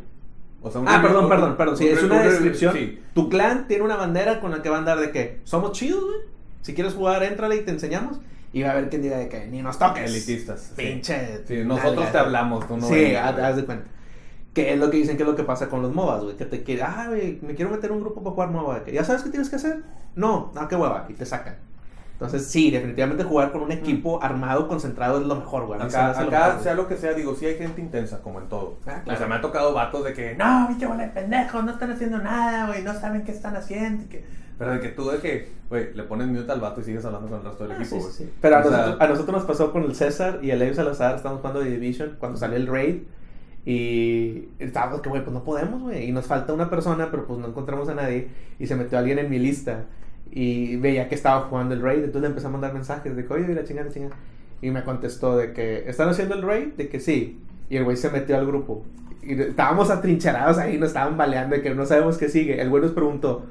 O sea, un Ah, review- perdón, perdón, perdón. Sí, un es una un descripción. Sí. Tu clan tiene una bandera con la que va a andar de que somos chidos, güey. Si quieres jugar, éntrale y te enseñamos. Y va a haber quien diga de que ni nos toques. Elitistas. Pinche. Sí, nosotros nalga. te hablamos, tú no. sí, vengas, haz, de cuenta. Que es lo que dicen que es lo que pasa con los MOBAs, güey. Que te quiere, ah, güey, me quiero meter un grupo para jugar MOBA. que, ¿Ya sabes qué tienes que hacer? No, no, qué hueva. Y te sacan. Entonces, sí, definitivamente jugar con un equipo armado, concentrado es lo mejor, güey. Acá, lo acá, mejor, sea lo que sea, digo, sí hay gente intensa, como en todo. Ah, O sea, me ha tocado vatos de que, no, bicho, bola de pendejos, no están haciendo nada, güey, no saben qué están haciendo. y que- Pero de que tú, de que, güey, le pones mute al vato y sigues hablando con el resto del Ah, equipo, sí, güey. sí, sí. Pero a, sea, nosotros, a nosotros nos pasó con el César y el Edu Salazar, estábamos jugando de Division cuando salió el raid y estábamos que, güey, pues no podemos, güey, y nos falta una persona, pero pues no encontramos a nadie y se metió alguien en mi lista y veía que estaba jugando el raid, entonces le empecé a mandar mensajes de que, oye, la chingada, la chingada, y me contestó de que, ¿están haciendo el raid? De que sí, y el güey se metió al grupo. Y estábamos atrincherados ahí, nos estaban baleando de que no sabemos qué sigue. El güey nos preguntó,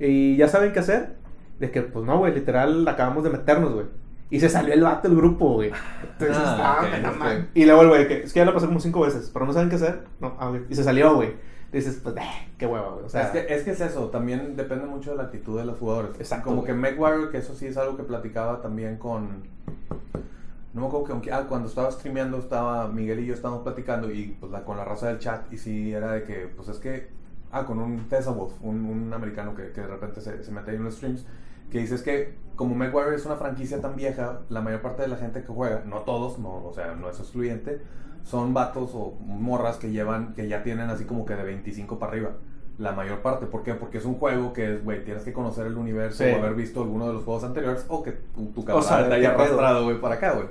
¿y ya saben qué hacer? De que, pues no, güey, literal, acabamos de meternos, güey. Y se salió el vato del grupo, güey. Entonces Ah, estaba, ok, no ok. mames. Y luego el güey, que es que ya lo pasé como cinco veces, pero no saben qué hacer. No, ah, ok. Y se salió, güey. Dices, pues, eh, qué hueva, güey. O sea, es, que, es que es eso, también depende mucho de la actitud de los jugadores. Exacto, Como güey. que MechWarrior, que eso sí es algo que platicaba también con. No me acuerdo que aunque, ah, cuando estaba streameando, estaba Miguel y yo estábamos platicando y pues la, con la raza del chat, y sí era de que, pues es que. Ah, con un Tessa Wolf, un, un americano que, que de repente se, se mete ahí en los streams, que dice es que como MechWarrior es una franquicia tan vieja, la mayor parte de la gente que juega, no todos, no, o sea, no es excluyente, son vatos o morras que llevan, que ya tienen así como que de 25 para arriba. La mayor parte, ¿por qué? Porque es un juego que es, güey, tienes que conocer el universo Sí. o haber visto alguno de los juegos anteriores o que tu, tu O saber te haya arrastrado, güey, para acá, güey.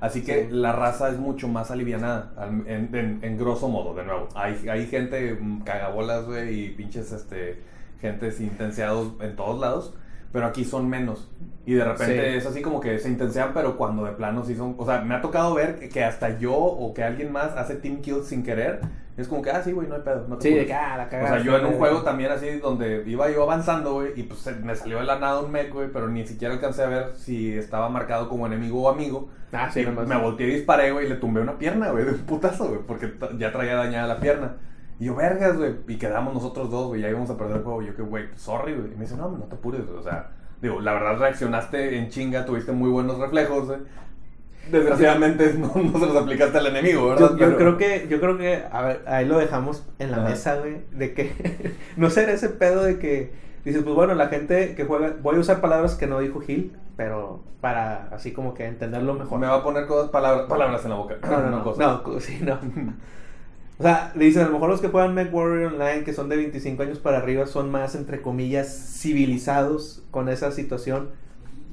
Así que Sí. la raza es mucho más alivianada, al- en, en- en grosso modo, de nuevo. Hay, hay gente mm, cagabolas, güey, y pinches, este, gentes intenseados en todos lados, pero aquí son menos. Y de repente Sí. es así como que se intensean, pero cuando de plano sí son... O sea, me ha tocado ver que- hasta yo o que alguien más hace team kills sin querer. Es como que, ah, sí, güey, no hay pedo. No te sí, de apures". que, ah, la O cagaste. sea, yo en un juego también así, donde iba yo avanzando, güey, y pues me salió de la nada un mech, güey, pero ni siquiera alcancé a ver si estaba marcado como enemigo o amigo. Ah, sí, y me volteé y disparé, güey, y le tumbé una pierna, güey, de un putazo, güey, porque ya traía dañada la pierna. Y yo, vergas, güey, y quedamos nosotros dos, güey, ya íbamos a perder el juego. Y yo, que, güey, sorry, güey. Y me dice, no, no te apures, güey, o sea, digo, la verdad reaccionaste en chinga, tuviste muy buenos reflejos, güey. Desgraciadamente no, no se los aplicaste al enemigo, ¿verdad? Yo, yo Pero- creo que, yo creo que, a ver, ahí lo dejamos en la Ajá. mesa, güey, de que [laughs] no será ese pedo de que dices, pues bueno, la gente que juega, voy a usar palabras que no dijo Gil, pero para así como que entenderlo mejor. Me va a poner cosas, palabras, palabras en la boca. No, no, no, cosas. no, [laughs] sí, no. O sea, dicen, a lo mejor los que juegan MechWarrior Online, que son de 25 años para arriba, son más, entre comillas, civilizados con esa situación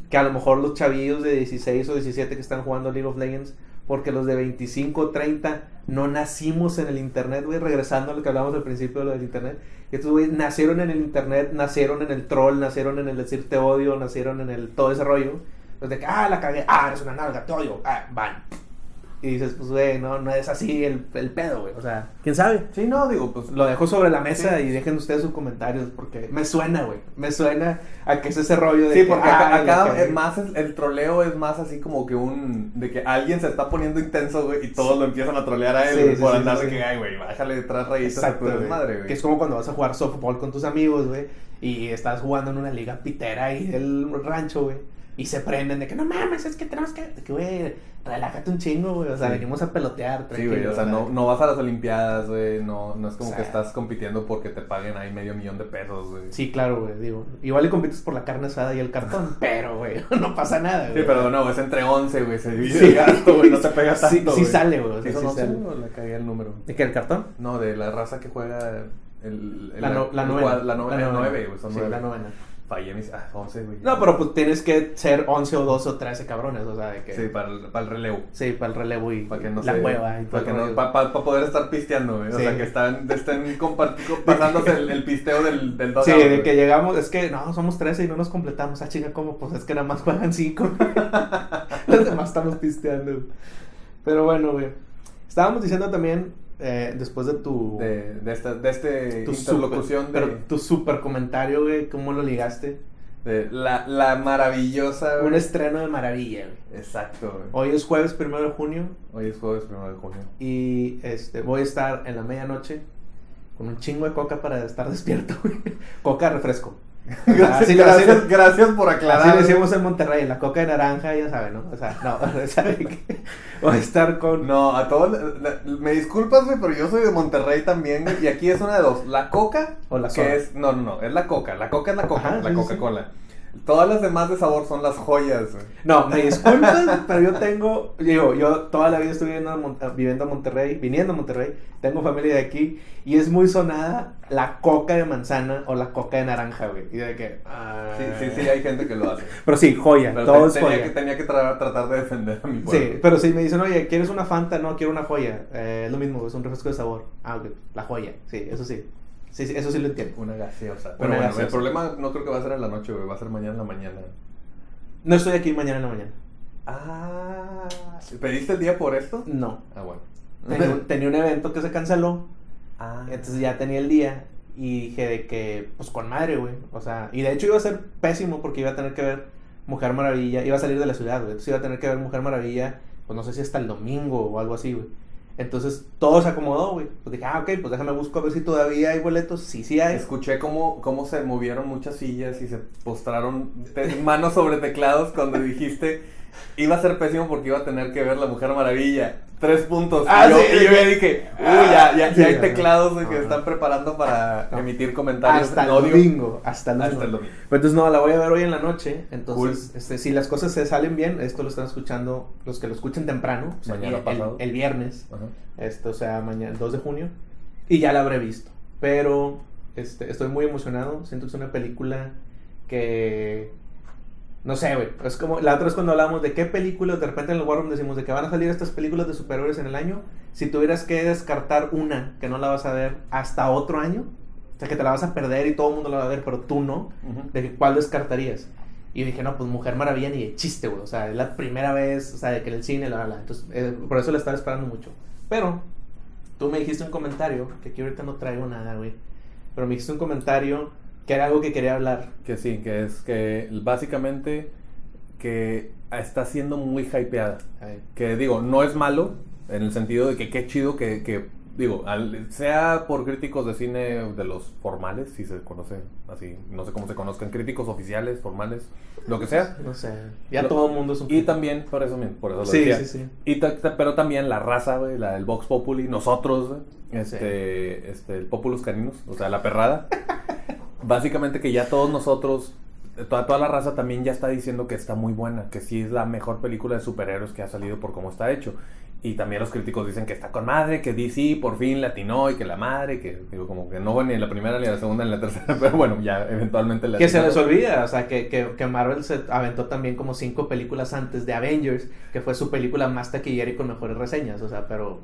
que a lo mejor los chavillos de 16 o 17 que están jugando League of Legends, porque los de 25 o 30 no nacimos en el Internet, güey, regresando a lo que hablamos al principio de lo del Internet. Estos, güey, nacieron en el Internet, nacieron en el troll, nacieron en el decirte odio, nacieron en el todo ese rollo. Pues de que, ah, la cagué, ah, eres una nalga, te odio, ah, van. Y dices, pues, güey, no, no es así el, el pedo, güey. O sea, ¿quién sabe? Sí, no, digo, pues Lo dejo sobre la mesa Sí. y dejen ustedes sus comentarios porque me suena, güey. Me suena a que es ese rollo de Sí, que, porque ah, acá, la acá es más el, el troleo es más así como que un de que alguien se está poniendo intenso, güey, y todos lo empiezan a trolear a él Sí, por andar de que ay, güey, bájale detrás rayitas a Exacto, tu güey. desmadre, güey. Que es como cuando vas a jugar softball con tus amigos, güey. Y estás jugando en una liga pitera ahí del rancho, güey. Y se prenden de que no mames, es que tenemos que. De que, güey, relájate un chingo, güey. O sea, Sí. venimos a pelotear. Sí, güey, o sea, no, no vas a las olimpiadas, güey, no, no es como O que estás compitiendo porque te paguen ahí medio millón de pesos, güey. Sí, claro, güey. Digo, igual y compites por la carne asada y el cartón. [laughs] pero, güey, [laughs] no pasa nada, Sí, güey. pero no, es entre 11, güey, se divide Sí. el gasto, güey, no te pegas [laughs] Sí, tanto, sí güey. sale, güey, o sea, ¿Sí son sí 11 sale. o le cagué el número? ¿De qué, el cartón? No, de la raza que juega el, el- La, no- novena. La, no- novena. 9, güey, son Sí, 9. la novena. Fallé mis. Ah, 11, güey. No, pero pues tienes que ser 11 o 12 o 13 cabrones, o sea, de que... Sí, para el, para el relevo. Sí, para el relevo y Para que no la se- hueva. Y Para, que no, rollo. pa- pa- pa poder estar pisteando, güey. O sea, que están, estén pasándose el, el pisteo del, del Sí, de que llegamos, es que no, somos 13 y no nos completamos. Ah, chinga, ¿cómo? Pues es que nada más juegan 5. [laughs] Los demás estamos pisteando. Pero bueno, güey. Estábamos diciendo también, eh, después de tu... De, de esta, de este tu interlocución super, de, Pero tu super comentario, güey, ¿cómo lo ligaste? de la, la maravillosa, güey. Un estreno de maravilla, güey. Exacto, güey. Hoy es jueves primero de junio Hoy es jueves primero de junio. y este voy a estar en la medianoche con un chingo de coca para estar [laughs] despierto. güey. coca refresco. [laughs] Gracias, Así gracias, así gracias por aclarar. Así decimos en Monterrey, la coca de naranja, ya saben, ¿no? O sea, no, [laughs] sabe que voy a estar con... No, a todos. Me disculpas, güey, pero yo soy de Monterrey también. Y aquí es una de dos: la coca O la soda. que es. No, no, no, es la coca. La coca es la coca, Ajá, la sí, sí, Coca-Cola. Todas las demás de sabor son las joyas, güey. No, me disculpan, [laughs] pero yo tengo, digo, yo toda la vida estuve viviendo, viviendo en Monterrey, viniendo a Monterrey, tengo familia de aquí, y es muy sonada la coca de manzana o la coca de naranja, güey. Y de que... ah. Sí, sí, sí, hay gente que lo hace. Pero sí, joya, Pero todo te- es tenía, joya. que, tenía que tra- tratar de defender a mi pueblo. Sí, pero si me dicen, oye, ¿quieres una Fanta? No, quiero una joya. Eh, es lo mismo, es un refresco de sabor. Ah, ok, la joya, sí, eso sí. Sí, sí, eso sí lo entiendo. Una gaseosa. Pero Una bueno, gaseosa. el problema no creo que va a ser en la noche, güey. Va a ser mañana en la mañana. No estoy aquí mañana en la mañana. Ah. ¿Pediste el día por esto? No. Ah, bueno. Tenía un, [laughs] tenía un evento que se canceló Ah. Entonces ya tenía el día y dije de que, pues con madre, güey. O sea, y de hecho iba a ser pésimo porque iba a tener que ver Mujer Maravilla. Iba a salir de la ciudad, güey. Entonces iba a tener que ver Mujer Maravilla, pues no sé si hasta el domingo o algo así, güey. Entonces todo se acomodó, güey. Pues dije, ah, ok, pues déjame busco a ver si todavía hay boletos. Sí, sí hay. Escuché cómo, cómo se movieron muchas sillas y se postraron manos sobre teclados cuando dijiste iba a ser pésimo porque iba a tener que ver La Mujer Maravilla. Tres puntos. Ah, y yo, sí, y yo de ya dije, uy, ya, ya, Sí, ya hay teclados güey, que están preparando para No. emitir comentarios. Hasta el domingo. Hasta el domingo. Hasta el domingo. Pero entonces no, la voy a ver hoy en la noche. Entonces, Cool. este, si las cosas se salen bien, esto lo están escuchando los que lo escuchen temprano. o sea, Mañana el- pasado. el- el viernes. Ajá. Esto, o sea, mañana, el 2 de junio. Y ya la habré visto. Pero este, estoy muy emocionado. Siento que es una película que. No sé, güey. Es como. La otra vez cuando hablamos de qué películas, de repente en el War Room decimos de que van a salir estas películas de superhéroes en el año. Si tuvieras que descartar una que no la vas a ver hasta otro año, o sea, que te la vas a perder y todo el mundo la va a ver, pero tú no, de que cuál descartarías. Y dije, no, pues Mujer Maravilla ni de chiste, güey. O sea, es la primera vez, o sea, de que en el cine, la verdad. Entonces, eh, por eso la estaba esperando mucho. Pero, tú me dijiste un comentario, que aquí ahorita no traigo nada, güey. Pero me dijiste un comentario que era algo que quería hablar. Que sí, que es que básicamente que está siendo muy hypeada. Que digo, no es malo, en el sentido de que qué chido que, que, digo, al- sea por críticos de cine de los formales, si se conoce así, no sé cómo se conozcan, críticos oficiales, formales, lo que sea. No sé, ya Lo- todo el mundo es un... Y también, por eso, por eso lo Sí, decía. sí, sí. Y ta- ta- pero también la raza, güey, la del Vox Populi, nosotros, güey, este, este, el Populus Caninos, o sea, la perrada. [laughs] Básicamente que ya todos nosotros, toda, toda la raza también ya está diciendo que está muy buena, que sí es la mejor película de superhéroes que ha salido por cómo está hecho. Y también los críticos dicen que está con madre, que DC por fin latinó y que la madre, que digo, como que no va ni en la primera, ni en la segunda, ni en la tercera, [laughs] pero bueno, ya eventualmente la Que se les olvida, o sea, que, que, que Marvel se aventó también como cinco películas antes de Avengers, que fue su película más taquillera y con mejores reseñas, o sea, pero...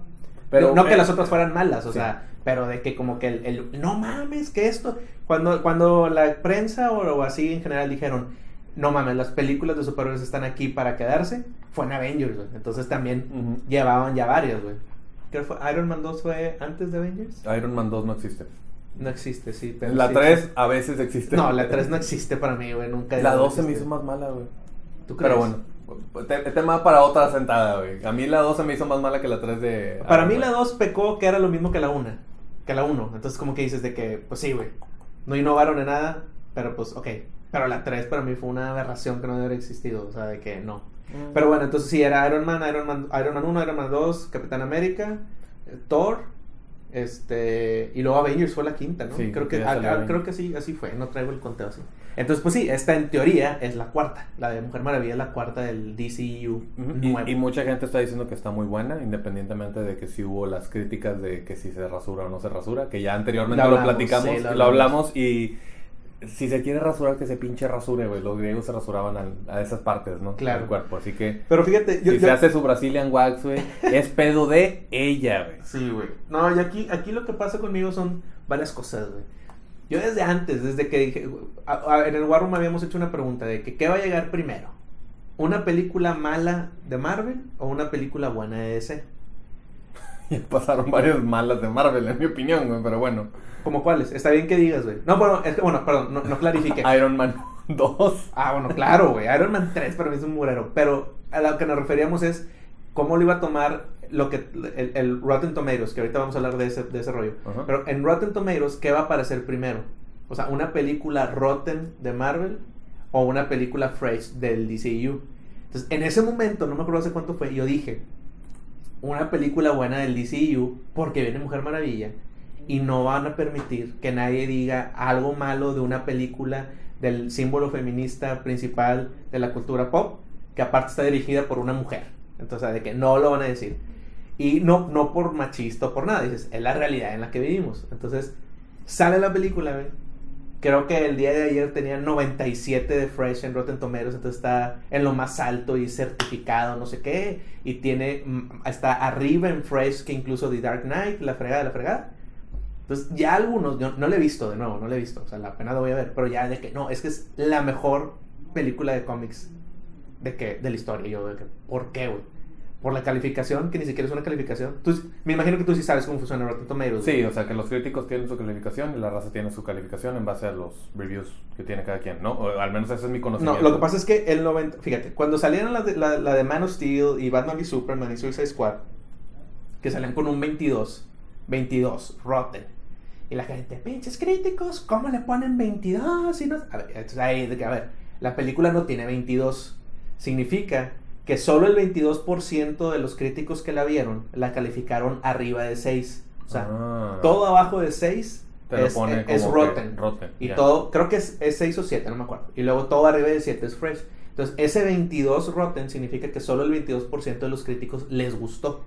Pero, no que las otras fueran malas, o sí. sea, pero de que como que el, el- no mames, que esto, cuando, cuando la prensa o, o así en general dijeron, no mames, las películas de superhéroes están aquí para quedarse, fue en Avengers, güey. entonces también llevaban ya varias, güey. Creo que fue Iron Man 2 fue antes de Avengers. Iron Man 2 no existe. No existe, sí. Pero La sí 3 existe. a veces existe. No, la 3 no existe para mí, güey, nunca. La no 2 se me hizo más mala, güey. ¿Tú crees? Pero bueno, tema para otra sentada, güey. A mí la 2 se me hizo más mala que la 3 de... Para mí la 2 pecó que era lo mismo que la 1. Que la 1. Entonces como que dices de que, pues sí, güey. No innovaron en nada, pero pues, ok. Pero la 3 para mí fue una aberración que no debe haber existido. O sea, de que no. Mm. Pero bueno, entonces sí, era Iron Man, Iron Man, Iron Man 1, Iron Man 2, Capitán América, eh, Thor, este, y luego Avengers fue la quinta, ¿no? Sí, creo que, ah, ah, creo que sí, así fue, no traigo el conteo así. Entonces, pues sí, esta en teoría es la cuarta, la de Mujer Maravilla es la cuarta del DCU nuevo. Y, y mucha gente está diciendo que está muy buena, independientemente de que si hubo las críticas de que si se rasura o no se rasura, que ya anteriormente Lo lo, platicamos, sí, lo lo hablamos. hablamos y si se quiere rasurar, que se pinche rasure, güey. Los griegos se rasuraban al- a, esas partes, ¿no? Claro. Del cuerpo, así que Pero fíjate, yo, si yo- se hace su Brazilian wax, güey, es pedo de ella, güey. Sí, güey. No, y aquí, aquí lo que pasa conmigo son varias cosas, güey. Yo desde antes, desde que dije, a- a- en el War Room habíamos hecho una pregunta de que qué va a llegar primero, una película mala de Marvel o una película buena de DC. [laughs] Pasaron varias malas de Marvel, en mi opinión, güey, pero bueno. ¿Como cuáles? Está bien que digas, güey. No, bueno, es que, bueno, perdón, no, no clarifique. [laughs] Iron Man [laughs] 2. Ah, bueno, claro, güey. Iron Man 3 para mí es un murero. Pero a lo que nos referíamos es cómo lo iba a tomar lo que el, el Rotten Tomatoes, que ahorita vamos a hablar de ese, de ese rollo. Pero en Rotten Tomatoes, ¿qué va a aparecer primero? O sea, una película Rotten de Marvel o una película Fresh del DCU. Entonces, en ese momento, no me acuerdo hace cuánto fue, yo dije, una película buena del DCU porque viene Mujer Maravilla y no van a permitir que nadie diga algo malo de una película del símbolo feminista principal de la cultura pop, que aparte está dirigida por una mujer. Entonces, de que no lo van a decir. Y no, no por machista o por nada, dices, es la realidad en la que vivimos. Entonces, sale la película. Creo que el día de ayer tenía 97 de Fresh en Rotten Tomatoes, entonces está en lo más alto y certificado, no sé qué. Y tiene, mm, está arriba en Fresh que incluso The Dark Knight, la fregada de la fregada. Entonces, ya algunos, yo no le he visto de nuevo, no le he visto, o sea, la pena lo voy a ver, pero ya de que no, es que es la mejor película de cómics de que de la historia. Yo, de que, ¿por qué, güey? Por la calificación, que ni siquiera es una calificación. Tú, me imagino que tú sí sabes cómo funciona Rotten Tomatoes. Sí, o sea, que los críticos tienen su calificación y la raza tiene su calificación en base a los reviews que tiene cada quien, ¿no? O al menos ese es mi conocimiento. No, lo que pasa es que el 90, fíjate, cuando salieron la de, la, la de Man of Steel y Batman v Superman y Suicide Squad, que salían con un 22, 22, Rotten. Y la gente, pinches críticos, ¿cómo le ponen 22? Y no... A ver, entonces ahí, a ver, la película no tiene 22. Significa que solo el 22% de los críticos que la vieron la calificaron arriba de 6. O sea, Ah. todo abajo de 6 Te lo es, es rotten. rotten, Y todo, creo que es, es 6 o 7, no me acuerdo. Y luego todo arriba de 7 es fresh. Entonces, ese 22 rotten significa que solo el 22% de los críticos les gustó.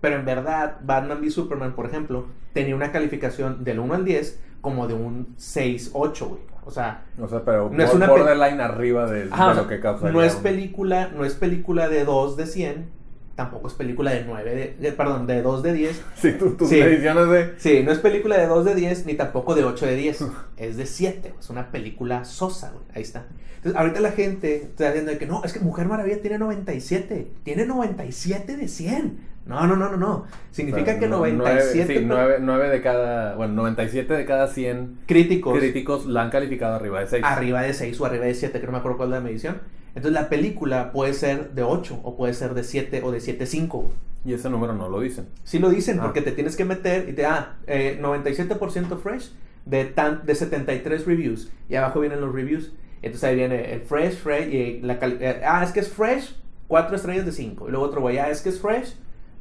Pero en verdad, Batman v Superman, por ejemplo, tenía una calificación del 1 al 10 como de un 6, 8, güey. O sea, O sea, pero No es una borderline arriba de, Ajá, de lo que causa. no es película, no es película de 2 de 100, tampoco es película de 9 de, perdón, de 2 de 10. [laughs] Sí, tú- tus Sí. mediciones de. Sí, no es película de 2 de 10 ni tampoco de 8 de 10, [laughs] es de 7, es una película sosa, güey. Ahí está. Entonces, ahorita la gente está diciendo que no, es que Mujer Maravilla tiene 97, tiene 97 de 100. No, no, no, no, no. Significa O sea, que no- 97 nueve- sí, nueve- nueve de cada. Bueno, 97 de cada 100 críticos críticos la han calificado arriba de 6. arriba de 6 o arriba de 7, que no me acuerdo cuál es la medición. Entonces la película puede ser de 8 o puede ser de 7 o de 7.5. Y ese número no lo dicen. Sí lo dicen Ah. porque te tienes que meter y te ah, eh, 97% fresh de, tan, de 73 reviews. Y abajo vienen los reviews. Entonces ahí viene el fresh, fresh y la eh, ah, es que es fresh, 4 estrellas de 5. Y luego otro güey, ah, es que es fresh,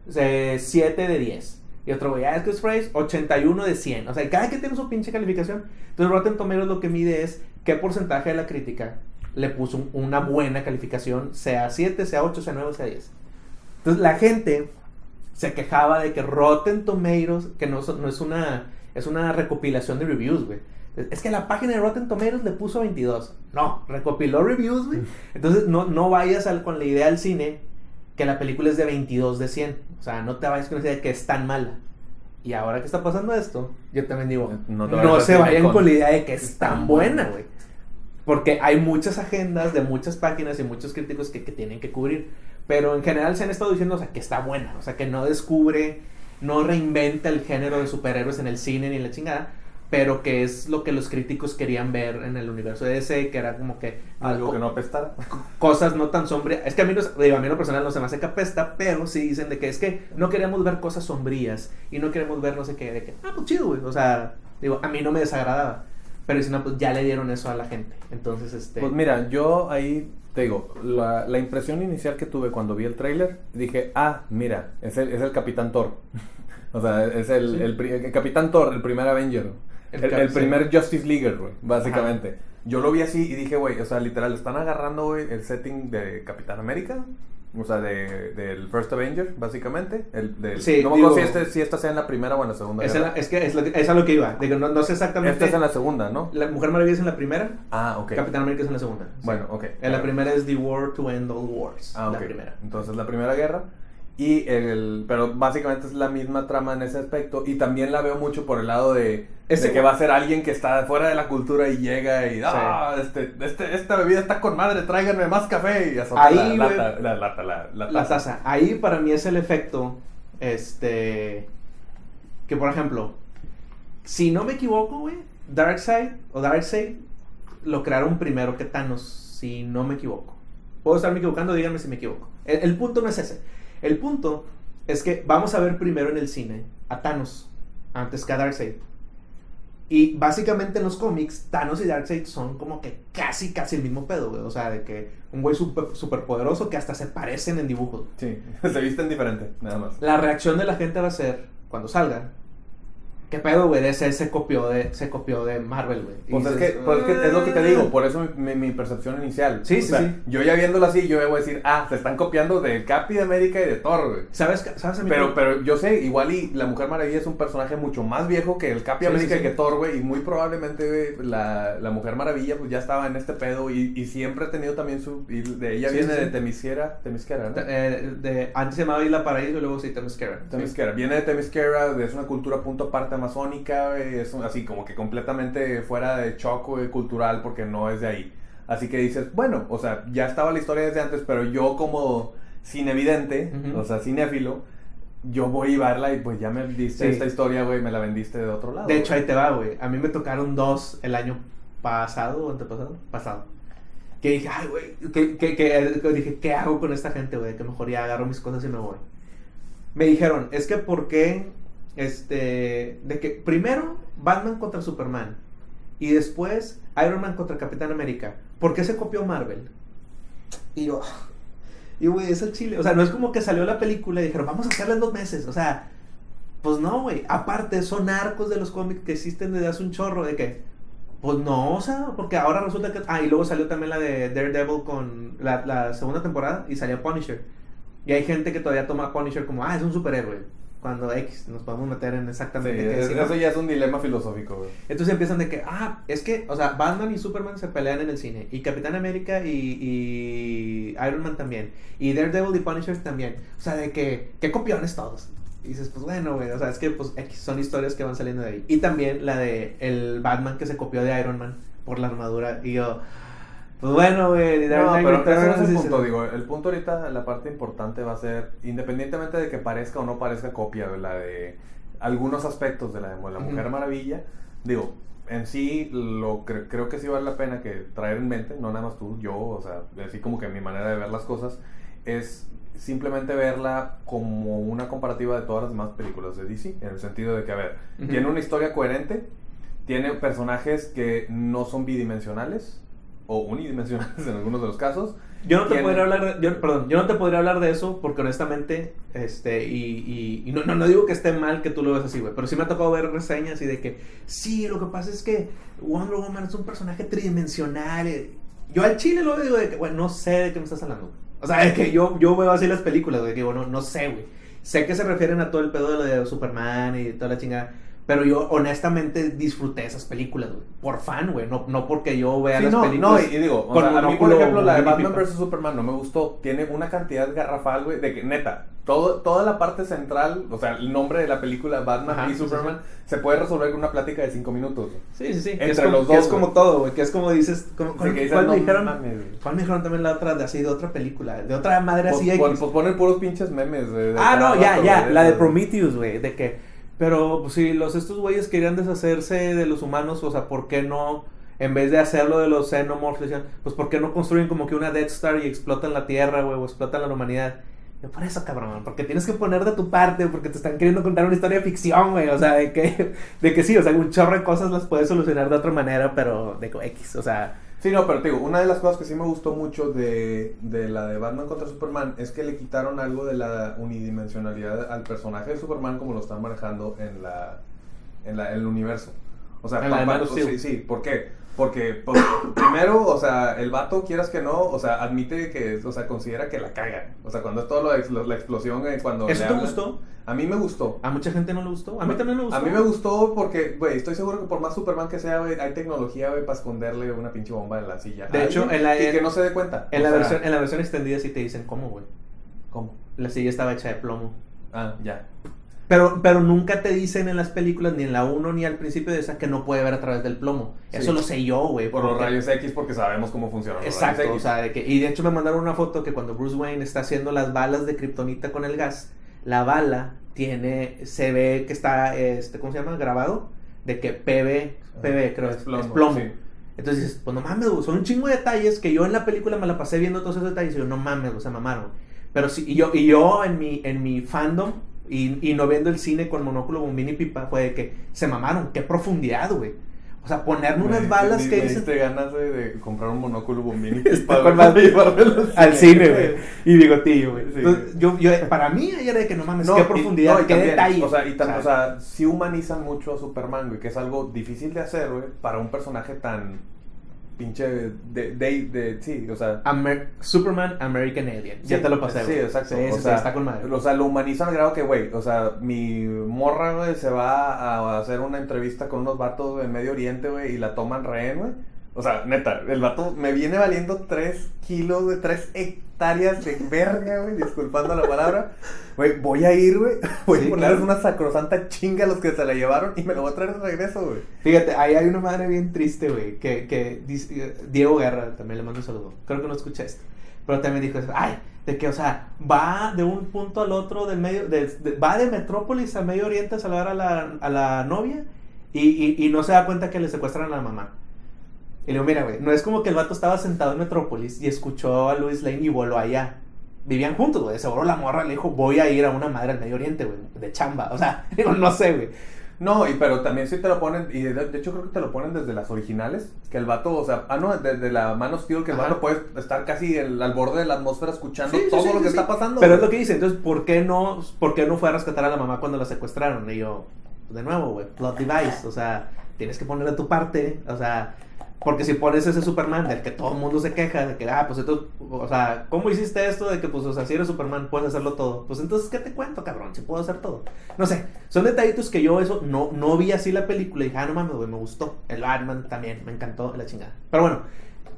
7 de 10. Y otro güey, ah, es que es fresh, 81 de 100. O sea, cada que tiene su pinche calificación. Entonces Rotten Tomatoes lo que mide es qué porcentaje de la crítica le puso un- una buena calificación, sea 7, sea 8, sea 9, sea 10. Entonces la gente se quejaba de que Rotten Tomatoes, que no, no es una es una recopilación de reviews, güey. Es que la página de Rotten Tomatoes le puso 22. No, recopiló reviews, güey. Entonces no, no vayas al- con la idea al cine que la película es de 22 de 100. O sea, no te vayas con la idea de que es tan mala. Y ahora que está pasando esto, yo también digo, No no, se vayan con- con la idea de que es tan buena. güey. Porque hay muchas agendas de muchas páginas y muchos críticos que, que tienen que cubrir. Pero en general se han estado diciendo, o sea, que está buena. O sea, que no descubre, no reinventa el género de superhéroes en el cine ni la chingada. Pero que es lo que los críticos querían ver en el universo de DC, que era como que... Algo que no apestara. cosas no tan sombrías. Es que a mí, digo, a mí lo personal no se me hace que apesta, pero sí dicen de que es que no queremos ver cosas sombrías y no queremos ver no sé qué, de que, ah, pues chido, güey. O sea, digo, a mí no me desagradaba. Pero si no, pues ya le dieron eso a la gente. Entonces, este. Pues mira, yo ahí te digo, la, la impresión inicial que tuve cuando vi el tráiler, dije, ah, mira, es el, es el Capitán Thor. [laughs] o sea, es el, Sí. el Capitán Thor, el primer Avenger. El primer Justice Leaguer, güey, básicamente. Yo lo vi así y dije, güey, o sea, literal, están agarrando, güey, el setting de Capitán América. O sea, de, del First Avenger, básicamente. El, del, Sí, no me acuerdo si, este, si esta sea en la primera o en la segunda. es, la- es que es, que- es a lo que iba. No, no sé exactamente. Esta es en la segunda, ¿no? La Mujer Maravilla es en la primera, Ah, ok. Capitán América es en la segunda. sí. Bueno, ok. En la primera es The War to End All Wars. Ah, La ok. primera. Entonces la primera guerra. Y el, pero básicamente es la misma trama en ese aspecto. Y también la veo mucho por el lado de, Ese- de que va a ser alguien que está fuera de la cultura y llega y ah, este, este, esta bebida está con madre, tráiganme más café y azota Ahí, la, lata, la lata, la, la La taza. taza. Ahí para mí es el efecto, este, que por ejemplo, si no me equivoco, güey, Darkseid o Darkseid lo crearon primero que Thanos, si no me equivoco. Puedo estarme equivocando, díganme si me equivoco. El, el punto no es ese. El punto es que vamos a ver primero en el cine a Thanos antes que a Darkseid. Y básicamente en los cómics, Thanos y Darkseid son como que casi, casi el mismo pedo, güey. O sea, de que un güey súper super poderoso que hasta se parecen en dibujos. Sí, [laughs] se visten diferente, nada más. La reacción de la gente va a ser, cuando salgan, ¿Qué pedo, güey? DC se copió de, se copió de Marvel, güey. Pues es, dices, que, pues es que es lo que te digo, "Ah". por eso mi, mi- mi percepción inicial. Sí, O sí, sea, sí. Yo ya viéndolo así, yo voy a decir, ah, se están copiando de Capi de América y de Thor, güey. ¿Sabes, ¿Sabes a mí? Pero, pero yo sé, igual y la Mujer Maravilla es un personaje mucho más viejo que el Capi Sí, América y sí. que Thor, güey. Y muy probablemente, güey, la, la Mujer Maravilla pues ya estaba en este pedo y, y siempre ha tenido también su... y de ella viene de sí. Temisquera, Temisquera, ¿no? Eh, de, antes se llamaba Isla Paraíso y luego sí Themyscira. Temisquera. Viene de Temisquera, es una cultura punto aparte amazónica, es así como que completamente fuera de choco cultural porque no es de ahí. Así que dices, bueno, o sea, ya estaba la historia desde antes, pero yo como cinevidente, Ujú. o sea, cinéfilo, yo voy a verla y pues ya me diste Sí. esta historia, güey, me la vendiste de otro lado. De hecho, güey. ahí te va, güey. A mí me tocaron dos el año pasado o antepasado. Pasado. Que dije, ay, güey. Que, que, que- que dije, ¿qué hago con esta gente, güey? Que mejor ya agarro mis cosas y me voy. Me dijeron, es que ¿por qué? Este. De que primero Batman contra Superman. Y después Iron Man contra Capitán América. ¿Por qué se copió Marvel? Y yo. Y güey, es el chile. O sea, no es como que salió la película y dijeron, vamos a hacerla en dos meses. O sea, pues no, güey. Aparte, son arcos de los cómics que existen desde hace un chorro. De que, pues no, o sea, porque ahora resulta que. Ah, y luego salió también la de Daredevil con la, segunda temporada y salió Punisher. Y hay gente que todavía toma Punisher como, ah, es un superhéroe. Cuando X nos podemos meter en Sí, exactamente qué es- eso ya es un dilema filosófico, güey. Entonces empiezan de que, ah, es que, o sea, Batman y Superman se pelean en el cine. Y Capitán América y, y Iron Man también. Y Daredevil y Punisher también. O sea, de que, qué copiones todos. Y dices, pues bueno, güey, o sea, es que pues X, son historias que van saliendo de ahí. Y también la de el Batman que se copió de Iron Man por la armadura. Y yo, pues bueno, güey. No, pero ese no Returns es el punto, digo, el punto ahorita, la parte importante va a ser, independientemente de que parezca o no parezca copia de la de algunos aspectos de la de la Mujer. Maravilla, digo, en sí lo cre- creo que sí vale la pena que traer en mente, no nada más tú, yo, o sea, así como que mi manera de ver las cosas es simplemente verla como una comparativa de todas las demás películas de DC, en el sentido de que, a ver, tiene una historia coherente, tiene personajes que no son bidimensionales o unidimensionales [laughs] en algunos de los casos. Yo no te podría hablar de, yo, perdón, yo no te podría hablar de eso porque honestamente, este, y, y, y no, no, no digo que esté mal que tú lo ves así, güey, pero sí me ha tocado ver reseñas y de que, sí, lo que pasa es que Wonder Woman es un personaje tridimensional. eh. Yo al chile lo digo de que, güey, no sé de qué me estás hablando. O sea, es que yo, yo veo así las películas, güey, digo, no, no sé, güey. Sé que se refieren a todo el pedo de lo de Superman y toda la chingada. Pero yo honestamente disfruté esas películas, güey. Por fan, güey. No, no porque yo vea Sí, las no, películas. no, y, y digo, o con sea, a mí, por ejemplo, la de Batman vs. Superman no me gustó. Tiene una cantidad garrafal, güey, de que, neta, todo, toda la parte central, o sea, el nombre de la película Batman Ajá, y sí, sí, Superman, se puede resolver con una plática de cinco minutos. Sí, sí, sí. que Entre es como, los que dos, es como güey. todo, güey. Que es como dices. Como, ¿cuál, que dices, cuál me dijeron? mames, güey. ¿Cuál me dijeron también la otra de así de otra película? De otra madre Pues, así X. pues ponen puros pinches memes. de Ah, no, ya, rato, ya. güey, La de. Prometheus, güey. De que. Pero, pues si los estos güeyes querían deshacerse de los humanos, o sea, ¿por qué no? En vez de hacerlo de los xenomorphs, pues ¿por qué no construyen como que una Death Star y explotan la Tierra, güey, o explotan la humanidad? Por eso, cabrón, porque tienes que poner de tu parte, porque te están queriendo contar una historia de ficción, güey, o sea, de que, de que sí, o sea, un chorro de cosas las puedes solucionar de otra manera, pero de X, o sea, Sí, no, pero te digo, una de las cosas que sí me gustó mucho de, de la de Batman contra Superman es que le quitaron algo de la unidimensionalidad al personaje de Superman como lo están manejando en la en la, en el universo. O sea, En la de pa- Man of pa- Steel. sí, sí, ¿por qué? Porque pues, primero, o sea, el vato, quieras que no, o sea, admite que, o sea, considera que la caga. O sea, cuando es todo lo la explosión, eh, cuando ¿eso le te hablan- gustó? A mí me gustó. A mucha gente no le gustó, a mí también me gustó. A mí me gustó porque, güey, estoy seguro que por más Superman que sea, güey, hay tecnología, güey, para esconderle una pinche bomba en la silla. De hecho, en la- y que no se dé cuenta. En O la, sea, versión, en la versión extendida sí te dicen cómo, güey. ¿Cómo? La silla estaba hecha de plomo. Ah, ya. Pero, pero nunca te dicen en las películas, ni en la 1 ni al principio de esa, que no puede ver a través del plomo. Sí. Eso lo sé yo, güey. Por los rayos X, porque sabemos cómo funcionan los Exacto, rayos o X. sea, de que, y de hecho me mandaron una foto que cuando Bruce Wayne está haciendo las balas de kriptonita con el gas, la bala tiene, se ve que está, este, ¿cómo se llama? Grabado, de que PB, PB creo, Es es plomo, es plomo. sí. Entonces dices, pues no mames, son un chingo de detalles que yo en la película me la pasé viendo todos esos detalles y yo, no mames, o sea, mamaron. Pero sí, y yo, y yo en mi, en mi fandom, Y, y no viendo el cine con monóculo, bombín y pipa, fue de que se mamaron. Qué profundidad, güey. O sea, ponerme unas Me- balas me- que me dicen diste ganas güey, de comprar un monóculo bombín y [laughs] Está pipa, con güey, más- para llevármelo al cine, güey. Y bigotillo, güey. Sí. Entonces, yo, yo, para mí, era de que no mames, qué y- profundidad, no, y qué también, detalle. O sea, y tam- o sea, sí humanizan mucho a Superman, güey, que es algo difícil de hacer, güey, para un personaje tan pinche de, de, de- sí, o sea, Amer- Superman American Alien. ya te lo pasé, Sí, exacto. Sí, o sí, sea, está con madre. O sea, lo humanizan al grado que, güey, o sea, mi morra, güey, se va a hacer una entrevista con unos vatos en Medio Oriente, güey, y la toman rehén, güey. O sea, neta, el vato me viene valiendo 3 kilos, de 3 hectáreas de verga, güey, disculpando la palabra. Güey, voy a ir, güey, [laughs] voy Sí, a ponerles claro. una sacrosanta chinga a los que se la llevaron y me lo voy a traer de regreso, güey. Fíjate, ahí hay una madre bien triste, güey, que, que dice- Diego Guerra, también le mando un saludo. Creo que no escucha esto. Pero también dijo eso, ay, de que, o sea, va de un punto al otro del medio, de- de- va de Metrópolis a Medio Oriente a salvar a la, a la novia y, y, y no se da cuenta que le secuestran a la mamá. Y le digo, mira, güey, no es como que el vato estaba sentado en Metrópolis y escuchó a Louis Lane y voló allá. Vivían juntos, güey. Seguro la morra le dijo, voy a ir a una madre al Medio Oriente, güey, de chamba. O sea, [laughs] digo, no sé, güey. No, y pero también sí te lo ponen, y de, de hecho creo que te lo ponen desde las originales, que el vato, o sea, ah, no, desde la Man of Steel, que el Ajá. vato puede estar casi el- al borde de la atmósfera escuchando Sí, todo sí, lo que está pasando. Pero es lo que dice, entonces, ¿por qué no, por qué no fue a rescatar a la mamá cuando la secuestraron? Y yo, de nuevo, güey, plot device, o sea, tienes que ponerle tu parte, o sea, porque si pones ese Superman del que todo el mundo se queja, de que, ah, pues entonces, o sea, ¿cómo hiciste esto? De que, pues, o sea, si eres Superman, puedes hacerlo todo. Pues entonces, ¿qué te cuento, cabrón? Si puedo hacer todo. No sé, son detallitos que yo eso, no, no vi así la película y dije, ah, no mames, me gustó. El Batman también, me encantó, la chingada. Pero bueno,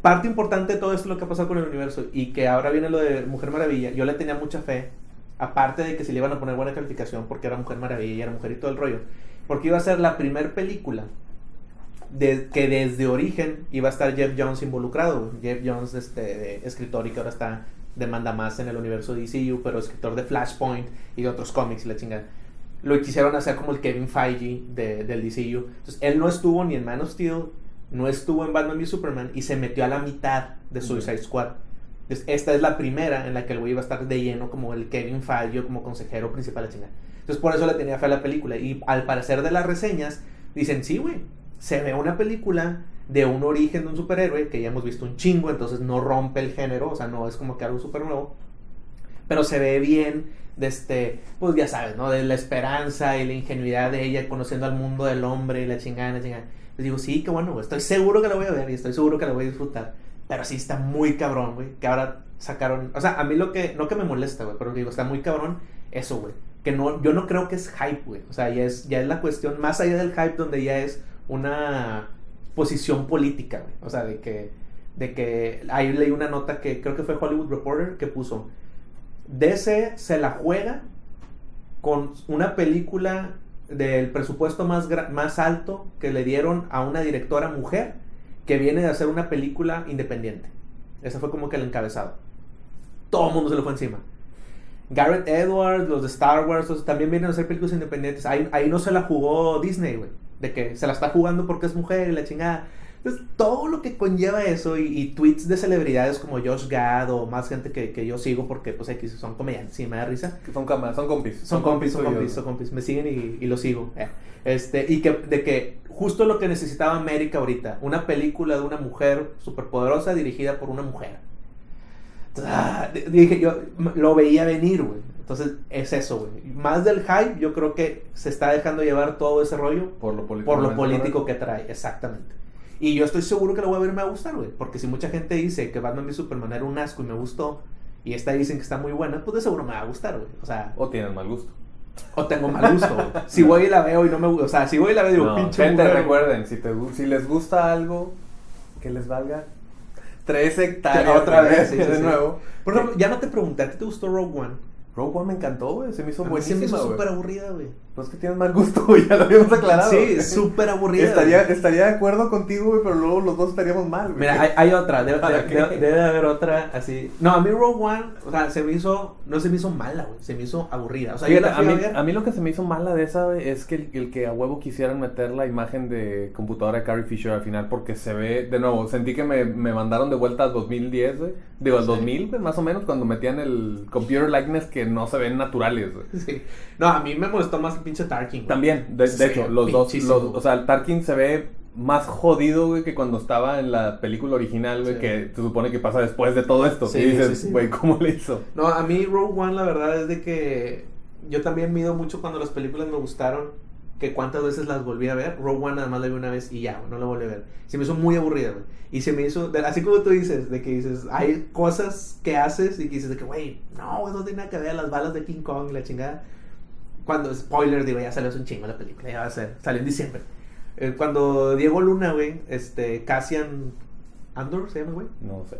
parte importante de todo esto es lo que ha pasado con el universo y que ahora viene lo de Mujer Maravilla. Yo le tenía mucha fe, aparte de que se le iban a poner buena calificación porque era Mujer Maravilla y era mujer y todo el rollo, porque iba a ser la primer película de, que desde origen iba a estar Jeff Jones involucrado. Jeff Jones, este, de escritor y que ahora está demanda más en el universo DCU, pero escritor de Flashpoint y de otros cómics y la chingada. Lo quisieron hacer como el Kevin Feige de, del DCU. Entonces, él no estuvo ni en Man of Steel, no estuvo en Batman v Superman y se metió a la mitad de Suicide Squad. Entonces, esta es la primera en la que el güey iba a estar de lleno como el Kevin Feige, como consejero principal, la chingada. Entonces, por eso le tenía fe a la película. Y al parecer de las reseñas, dicen, sí, güey, se ve una película de un origen de un superhéroe que ya hemos visto un chingo, entonces no rompe el género, o sea, no es como que algo súper nuevo, pero se ve bien de este, pues ya sabes, ¿no? De la esperanza y la ingenuidad de ella conociendo al mundo del hombre y la chingada, la chingada. Les digo, sí, qué bueno, estoy seguro que la voy a ver y estoy seguro que la voy a disfrutar, pero sí está muy cabrón, güey, que ahora sacaron, o sea, a mí lo que, no que me molesta, güey, pero digo, está muy cabrón eso, güey, que no, yo no creo que es hype, güey, o sea, ya es, ya es la cuestión, más allá del hype, donde ya es una posición política, güey. O sea, de que, de que ahí leí una nota que creo que fue Hollywood Reporter que puso, DC se la juega con una película del presupuesto más, más alto que le dieron a una directora mujer que viene de hacer una película independiente. Ese fue como que el encabezado. Todo el mundo se le fue encima. Garrett Edwards, los de Star Wars, también vienen a hacer películas independientes. Ahí, ahí no se la jugó Disney, güey. De que se la está jugando porque es mujer y la chingada. Entonces, todo lo que conlleva eso y, y tweets de celebridades como Josh Gad o más gente que, que yo sigo porque, pues, son comediantes y me da risa. Son, cama- son compis. Son compis, son compis, son compis. Me siguen y, y los sigo. eh. Este, y que, de que justo lo que necesitaba América ahorita, una película de una mujer superpoderosa dirigida por una mujer. Entonces, ah, dije, yo lo veía venir, güey. Entonces, es eso, güey. Más del hype, yo creo que se está dejando llevar todo ese rollo Por lo político. por lo político que trae, exactamente. Y yo estoy seguro que lo voy a ver y me va a gustar, güey. Porque si mucha gente dice que Batman v Superman era un asco y me gustó, y esta dicen que está muy buena, pues de seguro me va a gustar, güey. O sea, O tienen mal gusto. o tengo mal gusto, güey. Si voy y la veo y no me gusta, o sea, si voy y la veo digo, No, pinche gente, recuerden, si, te, si les gusta algo, que les valga tres hectáreas. Otra vez, sí, sí, de sí. nuevo. Por ejemplo, ya no te pregunté, ¿a ti te gustó Rogue One? Rogue One me encantó, güey. Se me hizo A mí se me buenísima, hizo súper aburrida, güey. No es que tienes mal gusto, [laughs] güey. Ya lo habíamos aclarado. Sí, súper aburrida. Estaría, güey. estaría de acuerdo contigo, güey, pero luego los dos estaríamos mal, güey. Mira, hay, hay otra, debe, ¿Para debe- haber otra así. No, a mí Rogue One, o sea, se me hizo, no se me hizo mala, güey, se me hizo aburrida. O sea, Fíjate, a, mí, a mí lo que se me hizo mala de esa, güey, es que el, el que a huevo quisieran meter la imagen de computadora de Carrie Fisher al final, porque se ve, de nuevo, sentí que me, me mandaron de vuelta al 2010, güey. Digo, al Sí. 2000, güey, más o menos, cuando metían el computer likeness que no se ven naturales, güey. [laughs] Sí. No, a mí me molestó más el pinche Tarkin. güey. También, de, hecho, los dos, los, o sea, el Tarkin se ve más jodido, güey, que cuando estaba en la película original, güey, Sí. que se supone que pasa después de todo esto. Sí, y dices, sí, güey, ¿cómo le hizo? No, a mí Rogue One la verdad es de que yo también mido mucho cuando las películas me gustaron, que cuántas veces las volví a ver. Rogue One nada más la vi una vez y ya, no la volví a ver. Se me hizo muy aburrida, güey. Y se me hizo, de- así como tú dices, de que dices, hay cosas que haces y que dices de que, güey, no, no tiene nada que ver las balas de King Kong y la chingada. Cuando, spoiler, digo, ya salió hace un chingo la película, ya va a ser, salió en diciembre. Eh, cuando Diego Luna, güey, este, Cassian Andor, ¿se llama, güey? No sé.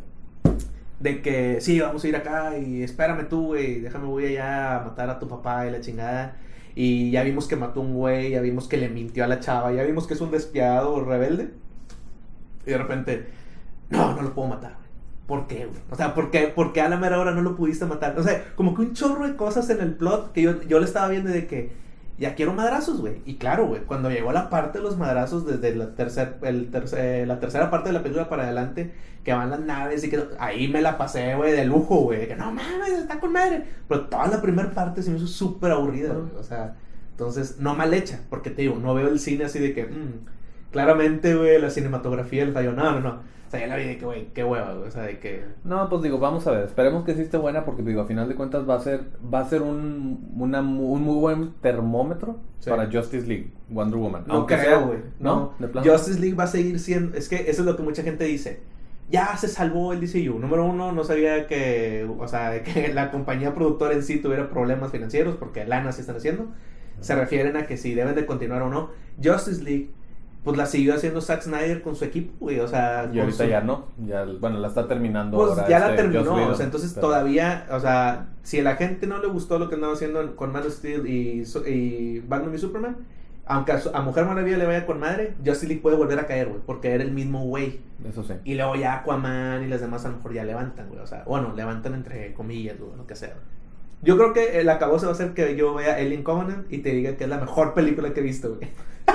De que sí, vamos a ir acá y espérame tú, güey, déjame voy allá a matar a tu papá y la chingada. Y ya vimos que mató un güey, ya vimos que le mintió a la chava, ya vimos que es un despiadado rebelde. Y de repente, no, no lo puedo matar. ¿Por qué, güey? O sea, ¿por qué, por qué a la mera hora no lo pudiste matar? O sea, como que un chorro de cosas en el plot que yo, yo le estaba viendo de que ya quiero madrazos, güey. Y claro, güey, cuando llegó la parte de los madrazos desde la, tercer, el tercer, la tercera parte de la película para adelante, que van las naves y que ahí me la pasé, güey, de lujo, güey. Que no mames, está con madre. Pero toda la primera parte se me hizo súper aburrida, güey. O sea, entonces, no mal hecha, porque te digo, no veo el cine así de que, mm, claramente, güey, la cinematografía le falló. No, no, no. O sea, ya la vi de que, güey, qué hueva, güey. O sea, de que. No, pues digo, vamos a ver, esperemos que sí esté buena porque digo, a final de cuentas va a ser va a ser un, una un muy buen termómetro Sí. para Justice League, Wonder Woman. No Aunque creo, güey. ¿No? No. Justice League va a seguir siendo. Es que eso es lo que mucha gente dice. Ya se salvó el DCU. Número uno, no sabía que. O sea, de que la compañía productora en sí tuviera problemas financieros porque lana sí están haciendo. Se refieren a que si deben de continuar o no. Justice League, pues la siguió haciendo Zack Snyder con su equipo, güey. O sea, Y ahorita su- ya no, ya bueno, la está terminando Pues ahora ya la este terminó, Joss Whedon, o sea, entonces pero- todavía, o sea, si a la gente no le gustó lo que andaba haciendo en- con Man of Steel y, y Batman y Superman, aunque a, su- a Mujer Maravilla le vaya con madre, Justice League puede volver a caer, güey, porque era el mismo güey. Eso sí. Y luego ya Aquaman y las demás a lo mejor ya levantan, güey, o sea, bueno, levantan entre comillas, güey, lo que sea. Yo creo que el acabose va a ser que yo vea Alien Covenant y te diga que es la mejor película que he visto, güey.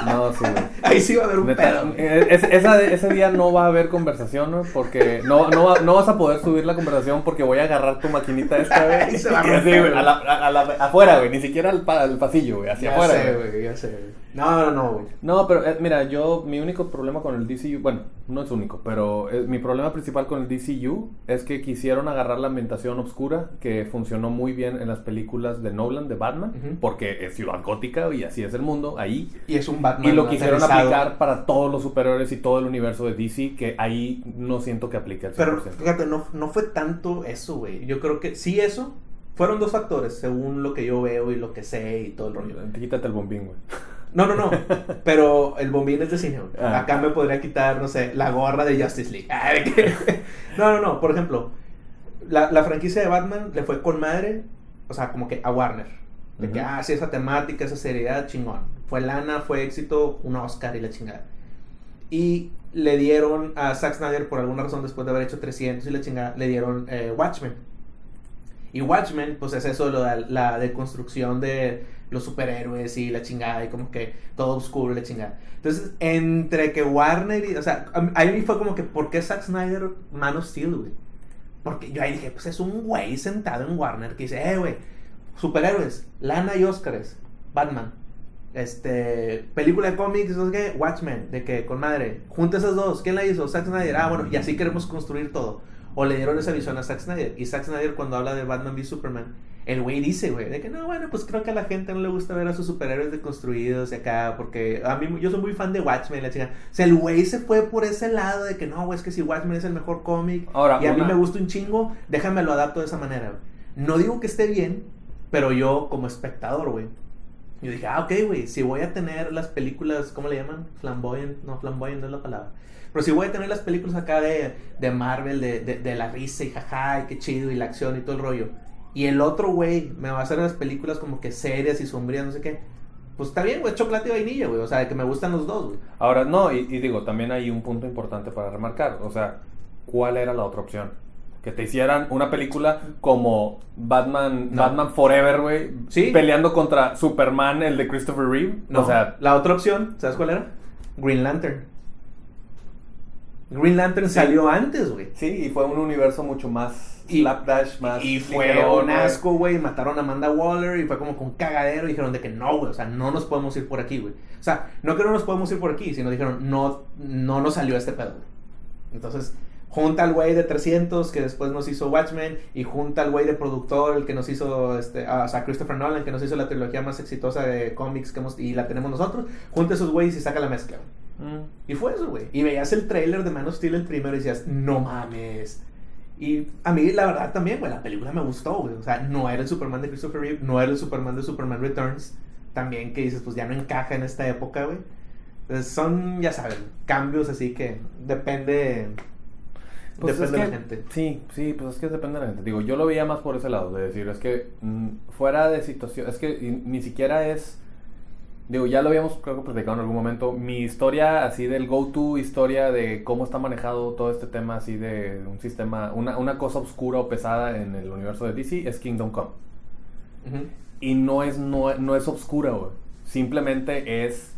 No, sí, güey. [laughs] Ahí sí va a haber un Neta, pedo. eh, ese, esa- ese día no va a haber conversación, ¿no? Porque no, no, no vas a poder subir la conversación porque voy a agarrar tu maquinita esta. Y se va a romper, güey, a la- a- la- afuera, güey, ni siquiera al, pa- al pasillo, güey, hacia Ya afuera. sé, güey. ya sé, güey. No, no, no, güey. No, pero eh, mira, yo, mi único problema con el DCU, bueno, no es único, pero eh, mi problema principal con el DCU es que quisieron agarrar la ambientación oscura que funcionó muy bien en las películas de Nolan, de Batman, Ujú. porque es ciudad gótica y así es el mundo, ahí. Y es un Batman. Y lo quisieron aterrizado. aplicar para todos los superhéroes y todo el universo de DC, que ahí no siento que aplique 100%. Pero fíjate, no, no fue tanto eso, güey. Yo creo que sí, eso. Fueron dos factores, según lo que yo veo y lo que sé y todo el rollo. Quítate el bombín, güey. No, no, no. Pero el bombín es de cine, güey. Ah. Acá me podría quitar, no sé, la gorra de Justice League. Ah, [laughs] No, no, no. Por ejemplo, la, la franquicia de Batman le fue con madre, o sea, como que a Warner. De que, ah, sí, esa temática, esa seriedad, chingón. Fue lana, fue éxito, un Oscar y la chingada. Y le dieron a Zack Snyder, por alguna razón, después de haber hecho 300 y la chingada, le dieron eh, Watchmen. Y Watchmen, pues es eso, lo de la deconstrucción de los superhéroes y la chingada, y como que todo oscuro y la chingada. Entonces, entre que Warner y. O sea, a mí- fue como que, ¿por qué Zack Snyder Man of Steel, güey? Porque yo ahí dije, pues es un güey sentado en Warner que dice, eh, güey, superhéroes, lana y Óscares, Batman. Este, película de cómics, no sé qué, Watchmen, de que con madre, junta esas dos, ¿quién la hizo? Zack Snyder, ah, bueno, y así queremos construir todo. O le dieron esa visión a Zack Snyder. Y Zack Snyder, cuando habla de Batman v Superman, el güey dice, güey, de que no, bueno, pues creo que a la gente no le gusta ver a sus superhéroes deconstruidos y acá, porque a mí, yo soy muy fan de Watchmen, la chica. O sea, el güey se fue por ese lado de que no, güey, es que si Watchmen es el mejor cómic Ahora, y a mí me gusta un chingo, déjame lo adapto de esa manera, güey. No digo que esté bien, pero yo como espectador, güey. Yo dije, ah, ok, güey, si voy a tener las películas, ¿cómo le llaman? Flamboyant, no, flamboyant no es la palabra. Pero si voy a tener las películas acá de, de Marvel, de, de, de la risa y jaja, y qué chido, y la acción y todo el rollo. Y el otro güey me va a hacer las películas como que serias y sombrías, no sé qué. Pues está bien, güey, chocolate y vainilla, güey. O sea, que me gustan los dos, güey. Ahora, no, y, y digo, también hay un punto importante para remarcar. O sea, ¿cuál era la otra opción? Que te hicieran una película como Batman, No. Batman Forever, güey. Sí. Peleando contra Superman, el de Christopher Reeve. No, O sea, la otra opción, ¿sabes cuál era? Green Lantern. Green Lantern Sí. salió antes, güey. Sí, y fue un universo mucho más Y- slapdash, más Y fue un güey. asco, güey. Mataron a Amanda Waller y fue como con cagadero. Y dijeron de que no, güey. O sea, no nos podemos ir por aquí, güey. O sea, no que no nos podemos ir por aquí, sino dijeron no, no nos salió este pedo, güey. Entonces, junta al güey de 300 que después nos hizo Watchmen. Y junta al güey de productor, el que nos hizo, este, o sea, Christopher Nolan, que nos hizo la trilogía más exitosa de cómics que hemos, y la tenemos nosotros. Junta esos güeyes y saca la mezcla. Mm. Y fue eso, güey. Y veías el trailer de Man of Steel el primero y decías, no mames. Y a mí, la verdad, también, güey, la película me gustó, güey. O sea, no era el Superman de Christopher Reeve, no era el Superman de Superman Returns. También que dices, pues ya no encaja en esta época, güey. Entonces, son, ya saben, cambios así que depende. Pues depende es de la gente. Sí, sí, pues es que depende de la gente. Digo, yo lo veía más por ese lado, de decir, es que mm, fuera de situación, es que y- ni siquiera es, digo, ya lo habíamos creo que platicado en algún momento, mi historia así del go-to, historia de cómo está manejado todo este tema así de un sistema, una, una cosa oscura o pesada en el universo de DC es Kingdom Come. Y no es, no, no es obscura, güey. Simplemente es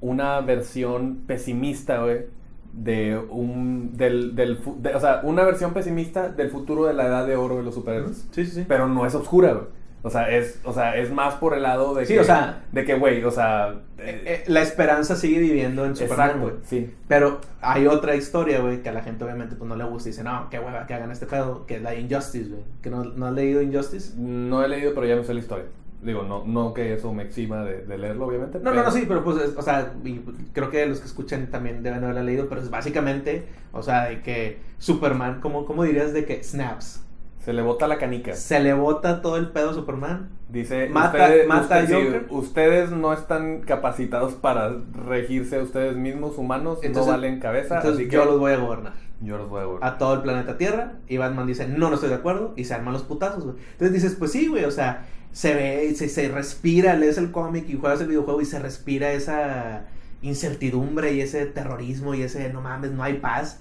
una versión pesimista, güey. De un. Del, del, de- o sea, una versión pesimista del futuro de la edad de oro de los superhéroes. Sí, sí, sí. Pero no es obscura, güey. O sea, es, o sea, es más por el lado de Sí, que. o sea- De que, güey, o sea. Eh, eh, eh, la esperanza sigue viviendo en Superman, güey. sí. Pero hay otra historia, güey, que a la gente obviamente pues no le gusta y dice, no, qué hueva que hagan este pedo, que es la Injustice, güey. ¿Que no, no has leído Injustice? No he leído, pero ya me sé la historia. Digo, no, no que eso me exima de, de leerlo, obviamente. No, pero- no, no, sí, pero pues, es- o sea, y creo que los que escuchan también deben haberla leído, pero es básicamente, o sea, de que Superman, ¿cómo, cómo dirías de que snaps? Se le bota la canica. Se le bota todo el pedo a Superman. Dice, Mata- ustedes, mata a sí, Joker. ustedes no están capacitados para regirse a ustedes mismos, humanos, Entonces- no valen cabeza, Entonces así que yo los voy a gobernar. yo los voy a gobernar. a todo el planeta Tierra y Batman dice, no, no estoy de acuerdo y se arman los putazos, güey. Entonces dices, pues sí, güey, o sea, se ve, se, se respira, lees el cómic y juegas el videojuego y se respira esa incertidumbre y ese terrorismo y ese, no mames, no hay paz.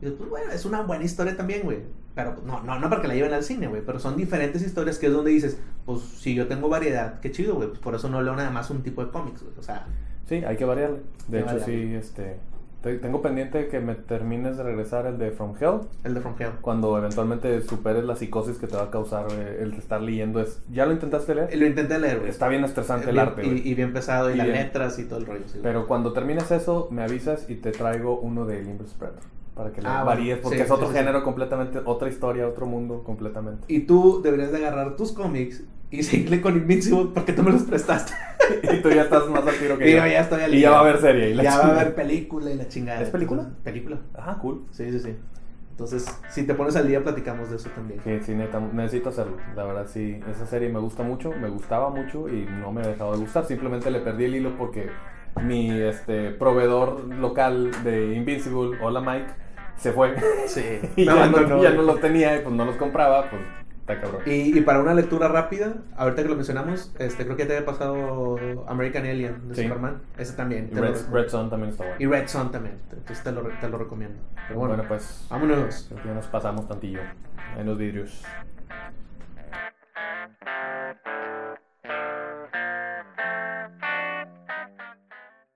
Y pues bueno, es una buena historia también, güey. Pero pues, no, no, no porque la lleven al cine, güey, pero son diferentes historias que es donde dices, pues si yo tengo variedad, qué chido, güey, pues por eso no leo nada más un tipo de cómics, güey. O sea, Sí, hay que variarle. De hecho, variarle. sí, este... te- Tengo pendiente que me termines de regresar el de From Hell. el de From Hell. Cuando eventualmente superes la psicosis que te va a causar eh, el estar leyendo. Es, ¿Ya lo intentaste leer? Lo intenté leer, güey. Está bien estresante el arte, y, bien pesado, y, Y las bien. letras y todo el rollo. sí. Pero cuando termines eso, me avisas y te traigo uno de Limbus Predator. Para que le Ah, varíes, porque sí, es otro sí, género completamente, otra historia, otro mundo completamente. Y tú deberías de agarrar tus cómics y seguirle con Invincible porque tú me los prestaste. y tú ya estás más al tiro que Y yo. yo ya estoy al Y ya va a haber serie. Y la ya va a haber película y la chingada. ¿Es película? Película. Ajá, cool. Sí, sí, sí. Entonces, si te pones al día, platicamos de eso también. Sí, sí, neta, necesito hacerlo. La verdad, sí, esa serie me gusta mucho, me gustaba mucho y no me ha dejado de gustar. Simplemente le perdí el hilo porque mi este, proveedor local de Invincible, hola Mike, se fue. Sí. [laughs] y ya, no, ya no lo tenía y pues no los compraba, pues y, para una lectura rápida, ahorita que lo mencionamos, este, creo que te había pasado American Alien de. Superman. Ese también. Red, Red, Sun también está bueno. Y Red Sun también. Entonces te lo, te lo recomiendo. Pero bueno, pues. Vámonos. Creo que ya nos pasamos tantillo en los vidrios.